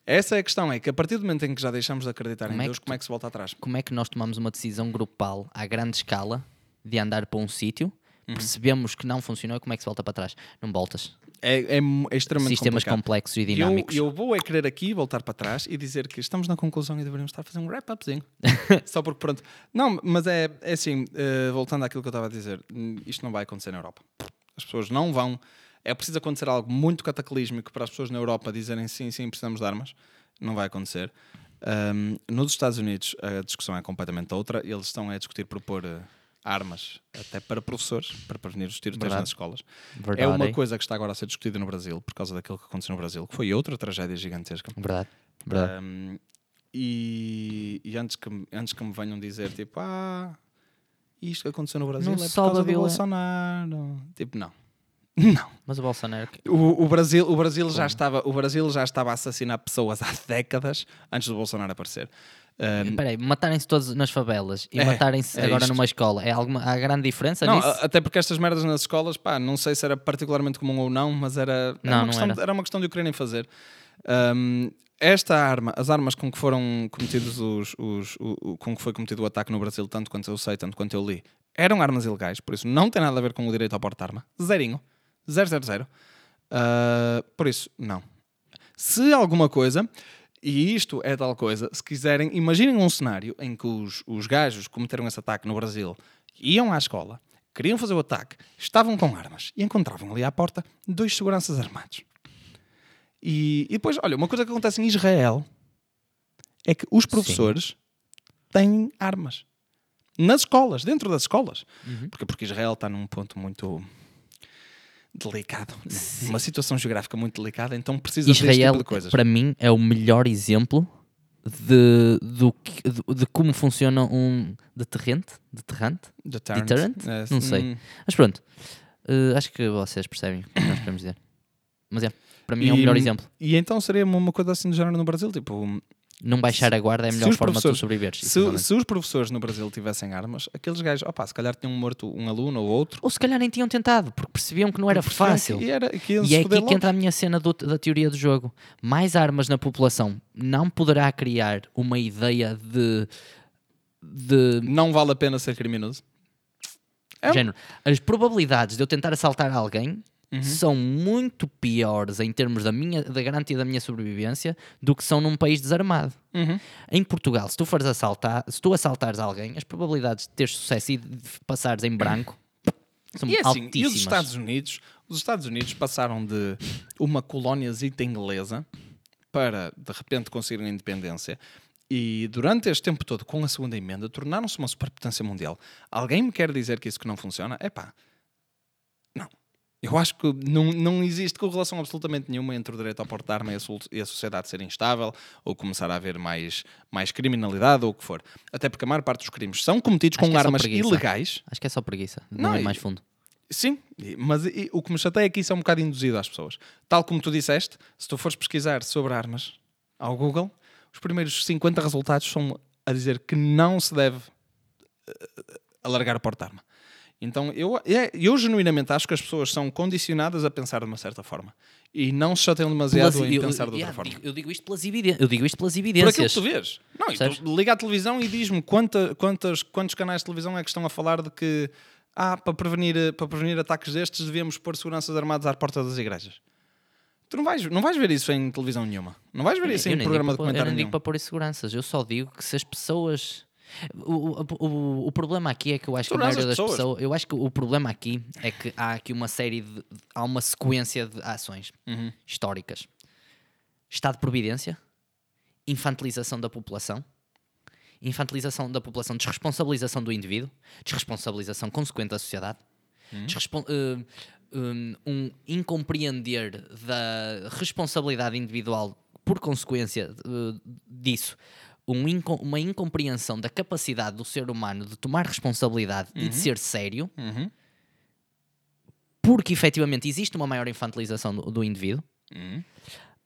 essa é a questão, é que a partir do momento em que já deixamos de acreditar Como em é Deus, que como é que se volta atrás? Como é que nós tomamos uma decisão grupal à grande escala de andar para um sítio, Uhum. percebemos que não funcionou como é que se volta para trás? Não voltas. É, é, é extremamente Sistemas complicado. complexos e E eu, dinâmicos. eu vou é querer aqui voltar para trás e dizer que estamos na conclusão e deveríamos estar a fazer um wrap-upzinho. [LAUGHS] Só porque pronto. Não, mas é, é assim, eh, voltando àquilo que eu estava a dizer, isto não vai acontecer na Europa. As pessoas não vão. É preciso acontecer algo muito cataclísmico para as pessoas na Europa dizerem sim, sim, precisamos de armas. Não vai acontecer. Hum, nos Estados Unidos a discussão é completamente outra. Eles estão a discutir propor eh, armas até para professores, para prevenir os tiroteios Verdade. nas escolas. Verdade. É uma coisa que está agora a ser discutida no Brasil por causa daquilo que aconteceu no Brasil, que foi outra tragédia gigantesca. Verdade. Verdade. Um, e e antes, que, me- antes que me venham dizer tipo, ah, isto que aconteceu no Brasil Não é por causa do violen- Bolsonaro. Tipo, não. Não. [LAUGHS] Mas o Bolsonaro. O, o Brasil, o, Brasil já estava, o Brasil já estava a assassinar pessoas há décadas antes do Bolsonaro aparecer. Um, Espera aí, matarem-se todos nas favelas e É, matarem-se é agora isto. numa escola. É alguma, há grande diferença Não, nisso? até porque estas merdas nas escolas, pá, não sei se era particularmente comum ou não, mas era, era, Não, uma, não questão, era. De, era uma questão de o quererem fazer. Um, esta arma, as armas com que foram cometidos os, os- o, com que foi cometido o ataque no Brasil, tanto quanto eu sei, tanto quanto eu li, eram armas ilegais, por isso não tem nada a ver com o direito ao porte-arma. Zerinho. Zero, zero, zero. Uh, por isso, não. Se alguma coisa, e isto é tal coisa, se quiserem, imaginem um cenário em que os, os gajos que cometeram esse ataque no Brasil iam à escola, queriam fazer o ataque, estavam com armas e encontravam ali à porta dois seguranças armados. E, e depois, olha, uma coisa que acontece em Israel é que os professores têm armas. Nas escolas, dentro das escolas. Porque, porque Israel está num ponto muito delicado. Uma situação geográfica muito delicada, então precisa deste Israel, tipo de coisas. para mim, é o melhor exemplo de, do de, de como funciona um deterrente. Deterrante? Deterrent. Deterrent? É, Não sei. hum, Mas pronto, eh, acho que vocês percebem o que nós queremos dizer. Mas é, para mim é o E- melhor exemplo. E então seria uma coisa assim do género no Brasil, tipo, Não baixar a guarda é a melhor forma de tu sobreviveres. se, se os professores no Brasil tivessem armas, aqueles gajos, opá, se calhar tinham morto um aluno ou outro. Ou se calhar nem tinham tentado, porque percebiam que não era percebiam fácil. que era- que E é aqui que logo. entra a minha cena do- da teoria do jogo. Mais armas na população não poderá criar uma ideia de. de Não vale a pena ser criminoso. É género. As probabilidades de eu tentar assaltar alguém são muito piores em termos da, minha, da garantia da minha sobrevivência do que são num país desarmado. Uhum. Em Portugal, se tu fores assaltar, se tu assaltares alguém, as probabilidades de teres sucesso e de passares em branco [COUGHS] são E é assim, e altíssimas. os Estados Unidos, os Estados Unidos passaram de uma colóniazita inglesa para de repente conseguirem a independência e durante este tempo todo, com a segunda emenda, tornaram-se uma superpotência mundial. Alguém me quer dizer que isso que não funciona? É pá. Eu acho que não, não existe correlação absolutamente nenhuma entre o direito ao porte de arma e a, sociedade ser instável, ou começar a haver mais, mais criminalidade, ou o que for. Até porque a maior parte dos crimes são cometidos Acho com é armas ilegais. Acho que é só preguiça. Não, Não, é mais fundo. Sim, mas e- o que me chateia é que isso é um bocado induzido às pessoas. Tal como tu disseste, se tu fores pesquisar sobre armas ao Google, os primeiros 50 resultados são a dizer que não se deve eh, alargar o porte-arma. Então eu, eu genuinamente acho que as pessoas são condicionadas a pensar de uma certa forma e não se chateiam demasiado Pelas- em eu, pensar de eu- outra yeah, forma. digo- eu digo isto pelas evidências. Eu digo isto pelas Por aquilo que evidências. tu vês. Não, tu liga à televisão e diz-me quanta, quantas, quantos canais de televisão é que estão a falar de que ah, para prevenir, para prevenir ataques destes devíamos pôr seguranças armadas à porta das igrejas. Tu não vais, não vais ver isso em televisão nenhuma. Não vais ver isso Eu em programa de para pôr- Eu nem digo nenhum. para pôr em seguranças. Eu só digo que se as pessoas. O, o, o, problema aqui é que eu acho que a maioria as das pessoas. pessoas. Eu acho que o problema aqui é que há aqui uma série de. Há uma sequência de ações Uhum. históricas: Estado de Providência, infantilização da população, infantilização da população, desresponsabilização do indivíduo, desresponsabilização consequente da sociedade, desrespon- eh, um, um incompreender da responsabilidade individual por consequência eh, disso, um inco- uma incompreensão da capacidade do ser humano de tomar responsabilidade e de ser sério, Uhum. porque efetivamente existe uma maior infantilização do, do indivíduo, Uhum.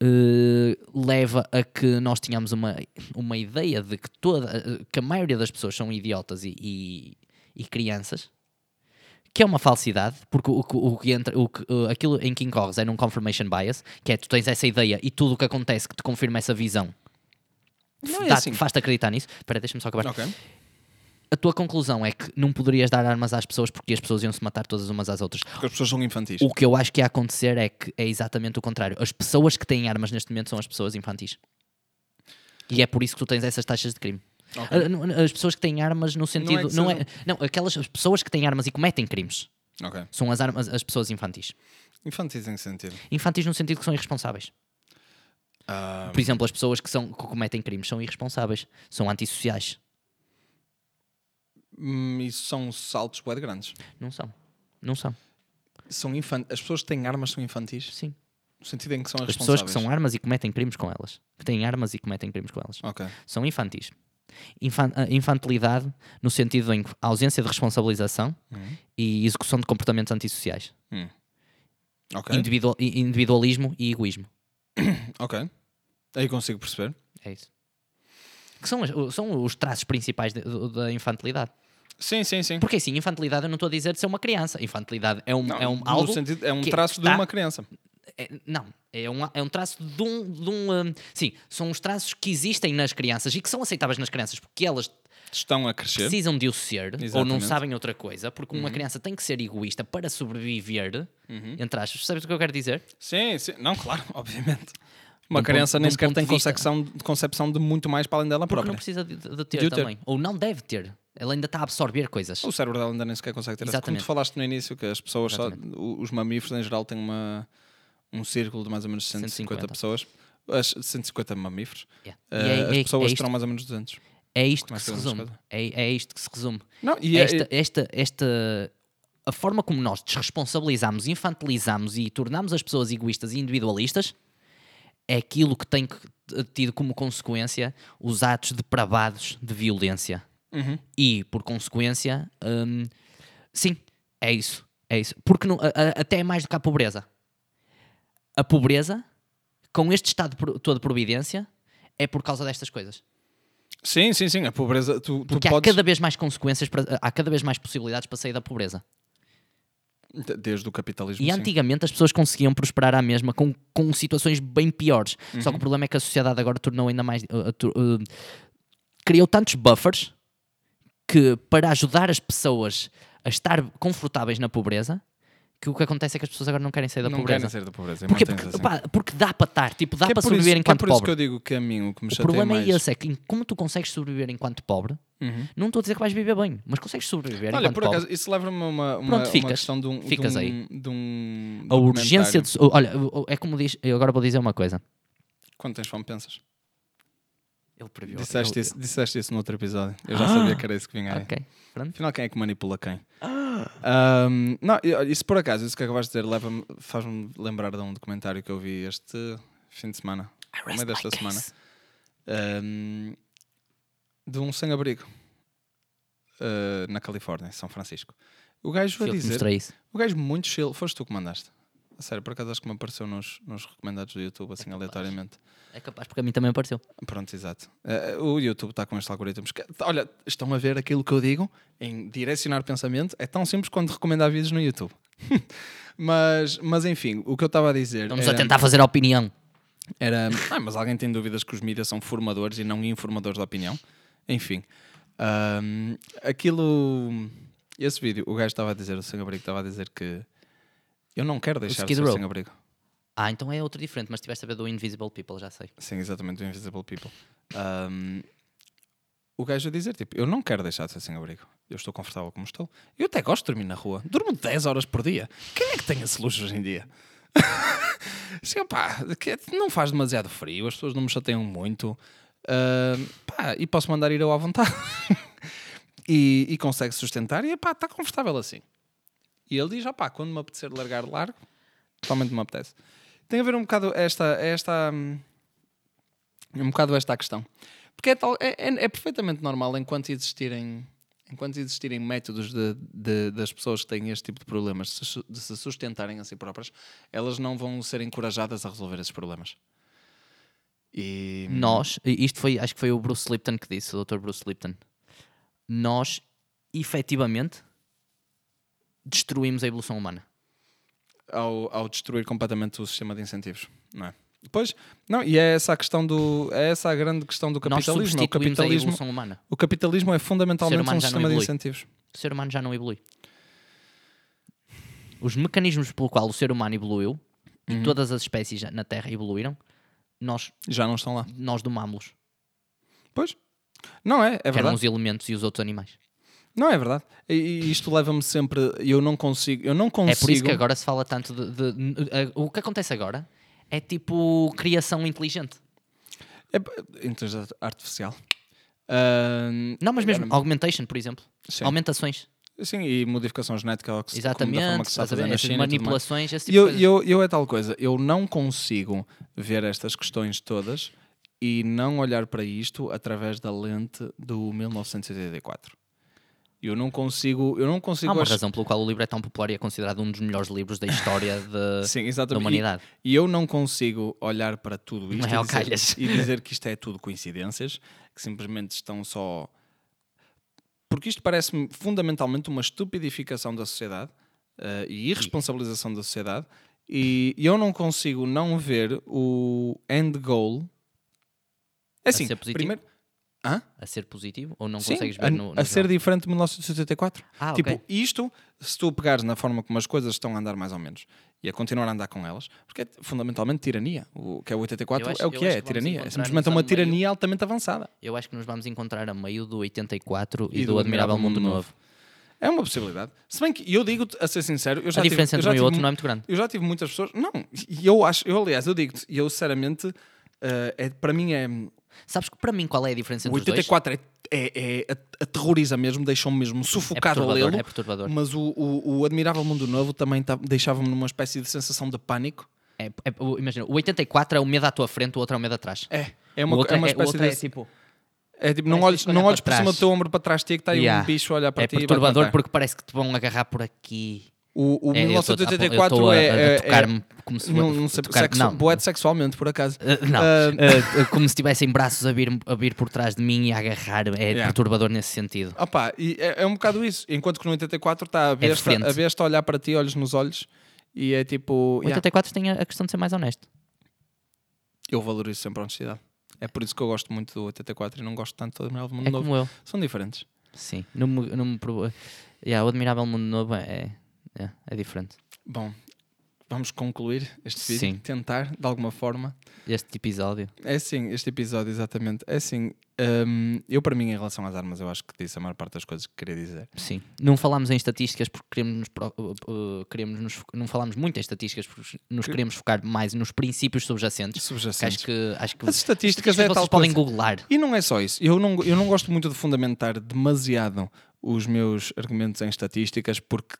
eh, leva a que nós tenhamos uma, uma ideia de que, toda, eh, que a maioria das pessoas são idiotas e, e, e crianças, que é uma falsidade, porque o, que- o que entra, o aquilo em que incorres é num confirmation bias, que é tu tens essa ideia e tudo o que acontece que te confirma essa visão Não é dá- assim. faz-te acreditar nisso. Espera, deixa-me só acabar. Ok. A tua conclusão é que não poderias dar armas às pessoas porque as pessoas iam se matar todas umas às outras. Porque as pessoas são infantis. O que eu acho que ia acontecer é que é exatamente o contrário. As pessoas que têm armas neste momento são as pessoas infantis. E é por isso que tu tens essas taxas de crime. Ok. Ah, não- As pessoas que têm armas no sentido. Não é, sejam- não, aquelas as pessoas que têm armas e cometem crimes Ok. são as, armas, as pessoas infantis. Infantis em que sentido? Infantis no sentido que são irresponsáveis. Ah, Por exemplo, as pessoas que, são, que cometem crimes são irresponsáveis, são antissociais. hum, isso são saltos bué de grandes. Não são. Não são. São infan... As pessoas que têm armas são infantis? Sim. No sentido em que são As pessoas que são armas e cometem crimes com elas. Que têm armas e cometem crimes com elas. Ok. são infantis. Infan- a infantilidade no sentido em que ausência de responsabilização Uhum. e execução de comportamentos antissociais. Hum. Ok. I- individualismo e egoísmo. [COUGHS] Ok. Aí consigo perceber. É isso. Que são, as- são os traços principais de- do- da infantilidade. Sim, sim, sim. Porque assim, infantilidade eu não estou a dizer de ser uma criança. Infantilidade é um, Não, é um no algo. sentido- é um que traço de está- uma criança. é- não, é um, é um traço de um. De um hum, sim, são os traços que existem nas crianças e que são aceitáveis nas crianças porque elas Estão a crescer. precisam de o ser ou não Exatamente. Uhum. sabem outra coisa, porque uma criança tem que ser egoísta para sobreviver, entre aspas. Percebes o que eu quero dizer? Sim, sim. Não, claro, [LAUGHS] obviamente. Uma um criança ponto- nem sequer tem concepção, de concepção de muito mais para além dela Porque própria. não precisa de, de ter De o ter. também. Ou não deve ter. Ela ainda está a absorver coisas. O cérebro dela ainda nem sequer consegue ter essa. Como tu Exatamente. falaste no início, que as pessoas, só, os mamíferos em geral têm uma, um círculo de mais ou menos 150, 150. pessoas. As 150 mamíferos. Yeah. Eh, E é- as é- pessoas é terão mais ou menos 200. É isto que se resume. É, é isto que se resume. Não, e é- esta, esta, esta, a forma como nós desresponsabilizamos, infantilizamos e tornamos as pessoas egoístas e individualistas é aquilo que tem tido como consequência os atos depravados de violência. Uhum. E, por consequência, hum, sim, é isso. É isso. Porque não- a- a- até é mais do que a pobreza. A pobreza, com este estado de todo de providência, é por causa destas coisas. Sim, sim, sim. A pobreza, tu, tu Porque há podes. cada vez mais consequências, para- há cada vez mais possibilidades para sair da pobreza. de- Desde o capitalismo. E sim. antigamente as pessoas conseguiam prosperar à mesma com, com situações bem piores. Só Uhum. que o problema é que a sociedade agora tornou ainda mais. uh, uh, tu- uh, criou tantos buffers que para ajudar as pessoas a estar confortáveis na pobreza, que o que acontece é que as pessoas agora não querem sair da não pobreza. querem sair da pobreza. Porquê? mantêm-se Porque, assim. pá, porque dá para estar, tipo, dá Que é para sobreviver isso- é enquanto por isso pobre. que eu digo que a mim o que me O problema mais... é esse, é que como tu consegues sobreviver enquanto pobre, Uhum. não estou a dizer que vais viver bem, mas consegues sobreviver Olha, enquanto por pobre. acaso, isso leva-me a uma, uma, Pronto, uma ficas. questão de um, de Ficas um, aí. de um a urgência de. Olha, é como diz. Eu agora vou dizer uma coisa. Quando tens fome, pensas. Ele previu. Disseste ele- isso, disseste isso no outro episódio. Eu já sabia que era isso que vinha aí. Ok, pronto. Afinal, quem é que manipula quem? Ahm, não, isso por acaso, isso que acabaste de dizer, leva-me- faz-me lembrar de um documentário que eu vi este fim de semana, no meio desta semana, ahm, de um sem-abrigo ah, na Califórnia, São Francisco. O gajo a dizer, o gajo muito chill, foste tu que mandaste. A sério, por acaso acho que me apareceu nos, nos recomendados do YouTube, assim aleatoriamente. É capaz, porque a mim também apareceu. Pronto, exato. Eh, o YouTube está com estes algoritmos. que- olha, estão a ver aquilo que eu digo em direcionar pensamento. É tão simples quanto recomendar vídeos no YouTube. [LAUGHS] mas, mas enfim, o que eu estava a dizer. Estamos era, a tentar fazer a opinião. era- ah, mas alguém tem dúvidas que os mídias são formadores e não informadores de opinião? Enfim, aquilo. Esse vídeo, o gajo estava a dizer, o sem-abrigo estava a dizer que eu não quero deixar de ser Row. sem-abrigo. Ah, então é outro diferente, mas tiveste a ver do Invisible People, já sei. Sim, exatamente, o Invisible People. Um, o gajo a dizer, tipo, eu não quero deixar de ser sem abrigo. Eu estou confortável como estou. Eu até gosto de dormir na rua. Durmo 10 horas por dia. Quem é que tem esse luxo hoje em dia? [LAUGHS] Sim, pá, não faz demasiado frio, as pessoas não me chateiam muito. Um, pá, e posso mandar ir eu à vontade. [LAUGHS] e, e consegue sustentar e pá, está confortável assim. E ele diz, opá, quando me apetecer largar, largo. Totalmente me apetece. Tem a ver um bocado esta, esta hum, um bocado esta questão. Porque é, tal, é, é, é perfeitamente normal enquanto existirem, enquanto existirem métodos de, de- das pessoas que têm este tipo de problemas de se, sustentarem a si próprias, elas não vão ser encorajadas a resolver esses problemas. E Nós, e isto foi, acho que foi o Bruce Lipton que disse, o Dr. Bruce Lipton. Nós, efetivamente, destruímos a evolução humana. ao, ao destruir completamente o sistema de incentivos, não é? Depois, não, e é essa a questão do é essa a grande questão do capitalismo. O substituímos a capitalismo, o capitalismo é fundamentalmente um sistema de incentivos. O ser humano já não evolui. Os mecanismos pelo qual o ser humano evoluiu e Uhum. todas as espécies na Terra evoluíram, nós, Já não estão lá. nós domámos-los. Pois. Não é, é que eram verdade. os elementos e os outros animais. Não é verdade. E, isto leva-me sempre. Eu não consigo. Eu não consigo. É por isso que agora se fala tanto de. de- de- eh, o que acontece agora é tipo criação inteligente. É, inteligência artificial. Ah, Não, mas mesmo augmentation, por exemplo. Sim. Aumentações. Sim, e modificação genética ou que se- como da forma Exatamente. que se está a fazer na China. manipulações, esse tipo eu, eu, eu é tal coisa, eu não consigo ver estas questões todas e não olhar para isto através da lente do 1984. Eu não consigo, eu não consigo Há uma razão pelo qual o livro é tão popular e é considerado um dos melhores livros da história de- [LAUGHS] Sim, da exatamente. humanidade. E, e eu não consigo olhar para tudo isto é e, dizer, e dizer que isto é tudo coincidências, que simplesmente estão só. Porque isto parece-me fundamentalmente uma estupidificação da sociedade eh, e irresponsabilização da sociedade, e, e eu não consigo não ver o end goal. É assim, primeiro. Hã? A ser positivo? Ou não Sim, consegues a, ver no. no a ser geral? diferente de 1984. Ah, tipo, ok. isto, se tu pegares na forma como as coisas estão a andar mais ou menos e a continuar a andar com elas, porque é fundamentalmente tirania. O que é o 84 Eu acho- é o que é, que é tirania. É simplesmente a uma meio- tirania altamente avançada. Eu acho que nos vamos encontrar a meio do 84 e, E do, Admirável Mundo Novo. É uma possibilidade. Se bem que eu digo-te, a ser sincero, eu já A diferença tive, entre um e outro não é muito grande. Eu já tive muitas pessoas. Não, e eu acho, eu aliás, eu digo-te, e eu sinceramente, eh, é, para mim é. Sabes que para mim qual é a diferença O entre os dois? 84 é, é, é- aterroriza mesmo, deixou-me mesmo É sufocado a perturbador, lê-lo. é perturbador. Mas o, o, o Admirável Mundo Novo também tá- deixava-me numa espécie de sensação de pânico. É, é- o- imagina, o 84 é o medo à tua frente, o outro é o medo atrás. É, é o uma, outro é uma o espécie é de. tipo. É tipo, não parece olhes, não olhes por cima trás. do teu ombro para trás de ti que está aí Yeah. um bicho a olhar para É ti. vai-te perturbador porque parece que te vão agarrar por aqui. O, o É, eu tô- 1984 eu tô a- é. a, é- tocar-me como se não, não tocar- sexo, não. boete sexualmente, por acaso. Uh, não, Ah, Uh, como se tivessem braços a vir, a vir por trás de mim e a agarrar. É Yeah. perturbador nesse sentido. Opa, e é, é um bocado isso. Enquanto que no 84 está a besta, diferente. a besta a olhar para ti, olhos nos olhos, e é tipo. O yeah, 84 tem a a questão de ser mais honesto. eu valorizo sempre a honestidade. É por isso que eu gosto muito do 84 e não gosto tanto do Admirável Mundo É Novo. como eu. São diferentes. Sim. Não me, não me provo- Yeah, o Admirável Mundo Novo é, é, é diferente. Bom, vamos concluir este vídeo. Sim. Tentar, de alguma forma. Este episódio. É assim, este episódio, exatamente. É assim, hum, eu para mim, em relação às armas, eu acho que disse a maior parte das coisas que queria dizer. Sim. Não falámos em estatísticas porque queremos nos, uh, uh, queremos nos não falámos muito em estatísticas porque nos queremos focar mais nos princípios subjacentes. Subjacentes. acho que acho que As estatísticas é vocês tal podem coisa. googlar. E não é só isso. Eu não, eu não gosto muito de fundamentar demasiado os meus argumentos em estatísticas, porque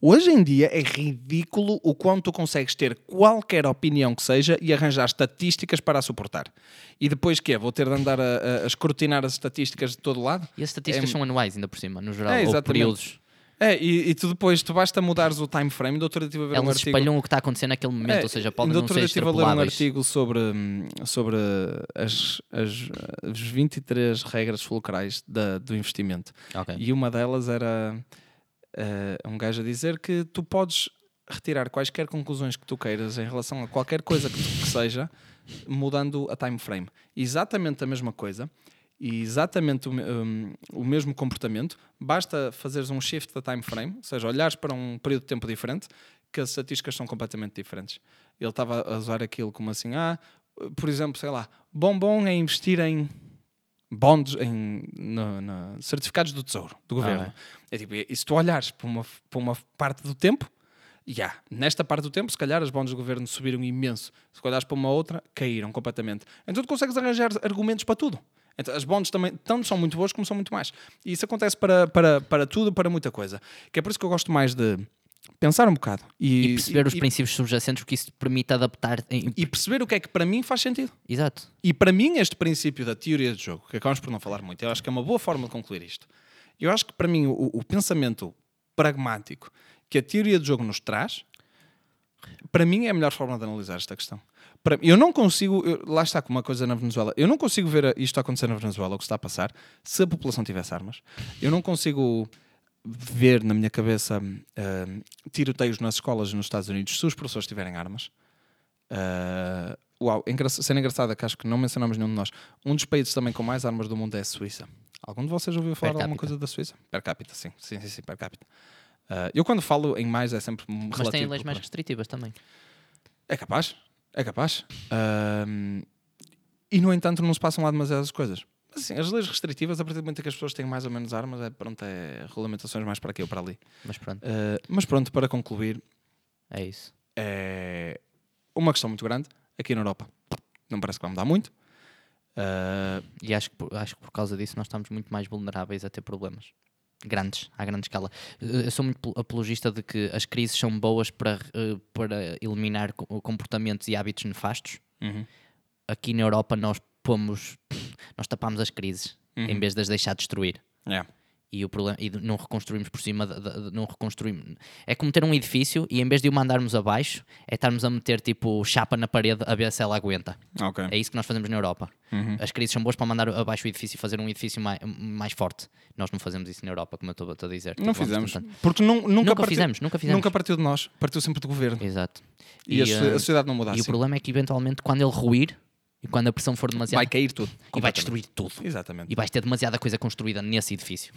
hoje em dia é ridículo o quanto tu consegues ter qualquer opinião que seja e arranjar estatísticas para a suportar. E depois que é? Vou ter de andar a, a- escrutinar as estatísticas de todo lado? E as estatísticas É- são anuais, ainda por cima, no geral, É, ou períodos. É, e, e tu depois, tu basta mudares o time frame. Do outro dia estive a ver um Elas artigo. espelham o que está acontecendo naquele momento, É, ou seja, podem não outro ser dia estive a ler um extrapoláveis. artigo sobre, sobre as, as, as 23 regras fulcrais da- do investimento. Ok. E uma delas era eh, um gajo a dizer que tu podes retirar quaisquer conclusões que tu queiras em relação a qualquer coisa que, que seja, mudando a time frame. Exatamente a mesma coisa e exatamente o, um, o mesmo comportamento, basta fazeres um shift da time frame, ou seja, olhares para um período de tempo diferente, que as estatísticas são completamente diferentes. Ele estava a usar aquilo como assim, ah, por exemplo, sei lá, bom bom é investir em bonds, em no- no- certificados do tesouro, do governo. É tipo, e se tu olhares para uma, para uma parte do tempo, já, nesta parte do tempo, se calhar as bonds do governo subiram imenso. Se olhares para uma outra, caíram completamente. Então tu consegues arranjar argumentos para tudo. Então, as bonds também tanto são muito boas como são muito mais. E isso acontece para, para, para tudo, para muita coisa. Que é por isso que eu gosto mais de pensar um bocado e, E perceber os e- princípios subjacentes, porque isso te permite adaptar. Em... e perceber o que é que para mim faz sentido. Exato. E para mim, este princípio da teoria de jogo, que acabamos por não falar muito, eu acho que é uma boa forma de concluir isto. Eu acho que para mim, o, o pensamento pragmático que a teoria de jogo nos traz, para mim é a melhor forma de analisar esta questão. Para- eu não consigo, eu- lá está com uma coisa na Venezuela, eu não consigo ver isto acontecer na Venezuela, o que está a passar, se a população tivesse armas. Eu não consigo ver na minha cabeça hum, tiroteios nas escolas nos Estados Unidos se os professores tiverem armas. Uh, uau, engra cena engraçada que acho que não mencionamos nenhum de nós. Um dos países também com mais armas do mundo é a Suíça. Algum de vocês ouviu falar alguma coisa da Suíça? Per capita, sim. Sim, sim, sim per capita. Uh, eu quando falo em mais é sempre Mas relativo. têm leis mais restritivas também. É capaz, é capaz. Um, e no entanto não se passam lá demasiadas coisas. Mas, assim, as leis restritivas, a partir do momento em que as pessoas têm mais ou menos armas, é, pronto, é regulamentações mais para aqui ou para ali. Mas pronto, Uh, mas pronto, para concluir, é isso. é uma questão muito grande aqui na Europa. Não parece que vai mudar muito. Uh, E acho que, acho que por causa disso nós estamos muito mais vulneráveis a ter problemas. Grandes, à grande escala. Eh, Eu sou muito apologista de que as crises são boas para, eh, para eliminar co- comportamentos e hábitos nefastos. uhum. Aqui na Europa nós pomos, nós tapamos as crises Uhum. em vez de as deixar destruir. Yeah. E, o problema, e não reconstruímos por cima, de- de- de- não reconstruímos. É como ter um edifício e em vez de o mandarmos abaixo, é estarmos a meter tipo chapa na parede a ver se ela aguenta. Ok. É isso que nós fazemos na Europa. Uhum. As crises são boas para mandar abaixo o edifício e fazer um edifício mais, mais forte. Nós não fazemos isso na Europa, como eu estou a dizer. Não Tipo, vamos fizemos. tentando. Porque nu- nunca, Nunca partiu, fizemos, nunca fizemos. Nunca partiu de nós. Partiu sempre do governo. Exato. E, a, so- eh, a sociedade não muda e o assim. problema é que eventualmente quando ele ruir e quando a pressão for demasiada Vai cair tudo. e vai destruir tudo. Exatamente. E vais ter demasiada coisa construída nesse edifício.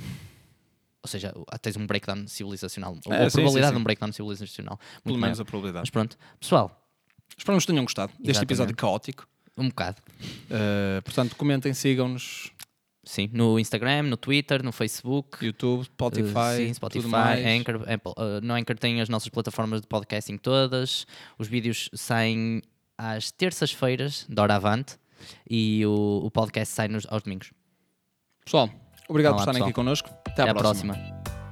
Ou seja, tens um breakdown civilizacional. Ou É, a sim, probabilidade sim, sim. de um breakdown civilizacional. Pelo Muito menos maior. a probabilidade. Mas pronto, pessoal, Esperamos que tenham gostado deste Exatamente. episódio caótico. um bocado. Uh, portanto, comentem, sigam-nos. Sim, no Instagram, no Twitter, no Facebook. YouTube, Spotify, Uh, sim, Spotify. Anchor, Apple. Uh, no Anchor tem as nossas plataformas de podcasting todas. Os vídeos saem às terças-feiras, da hora avante, e o, o podcast sai nos, aos domingos. Pessoal, obrigado Olá, por estarem pessoal. aqui connosco. Até, Até à à próxima. próxima.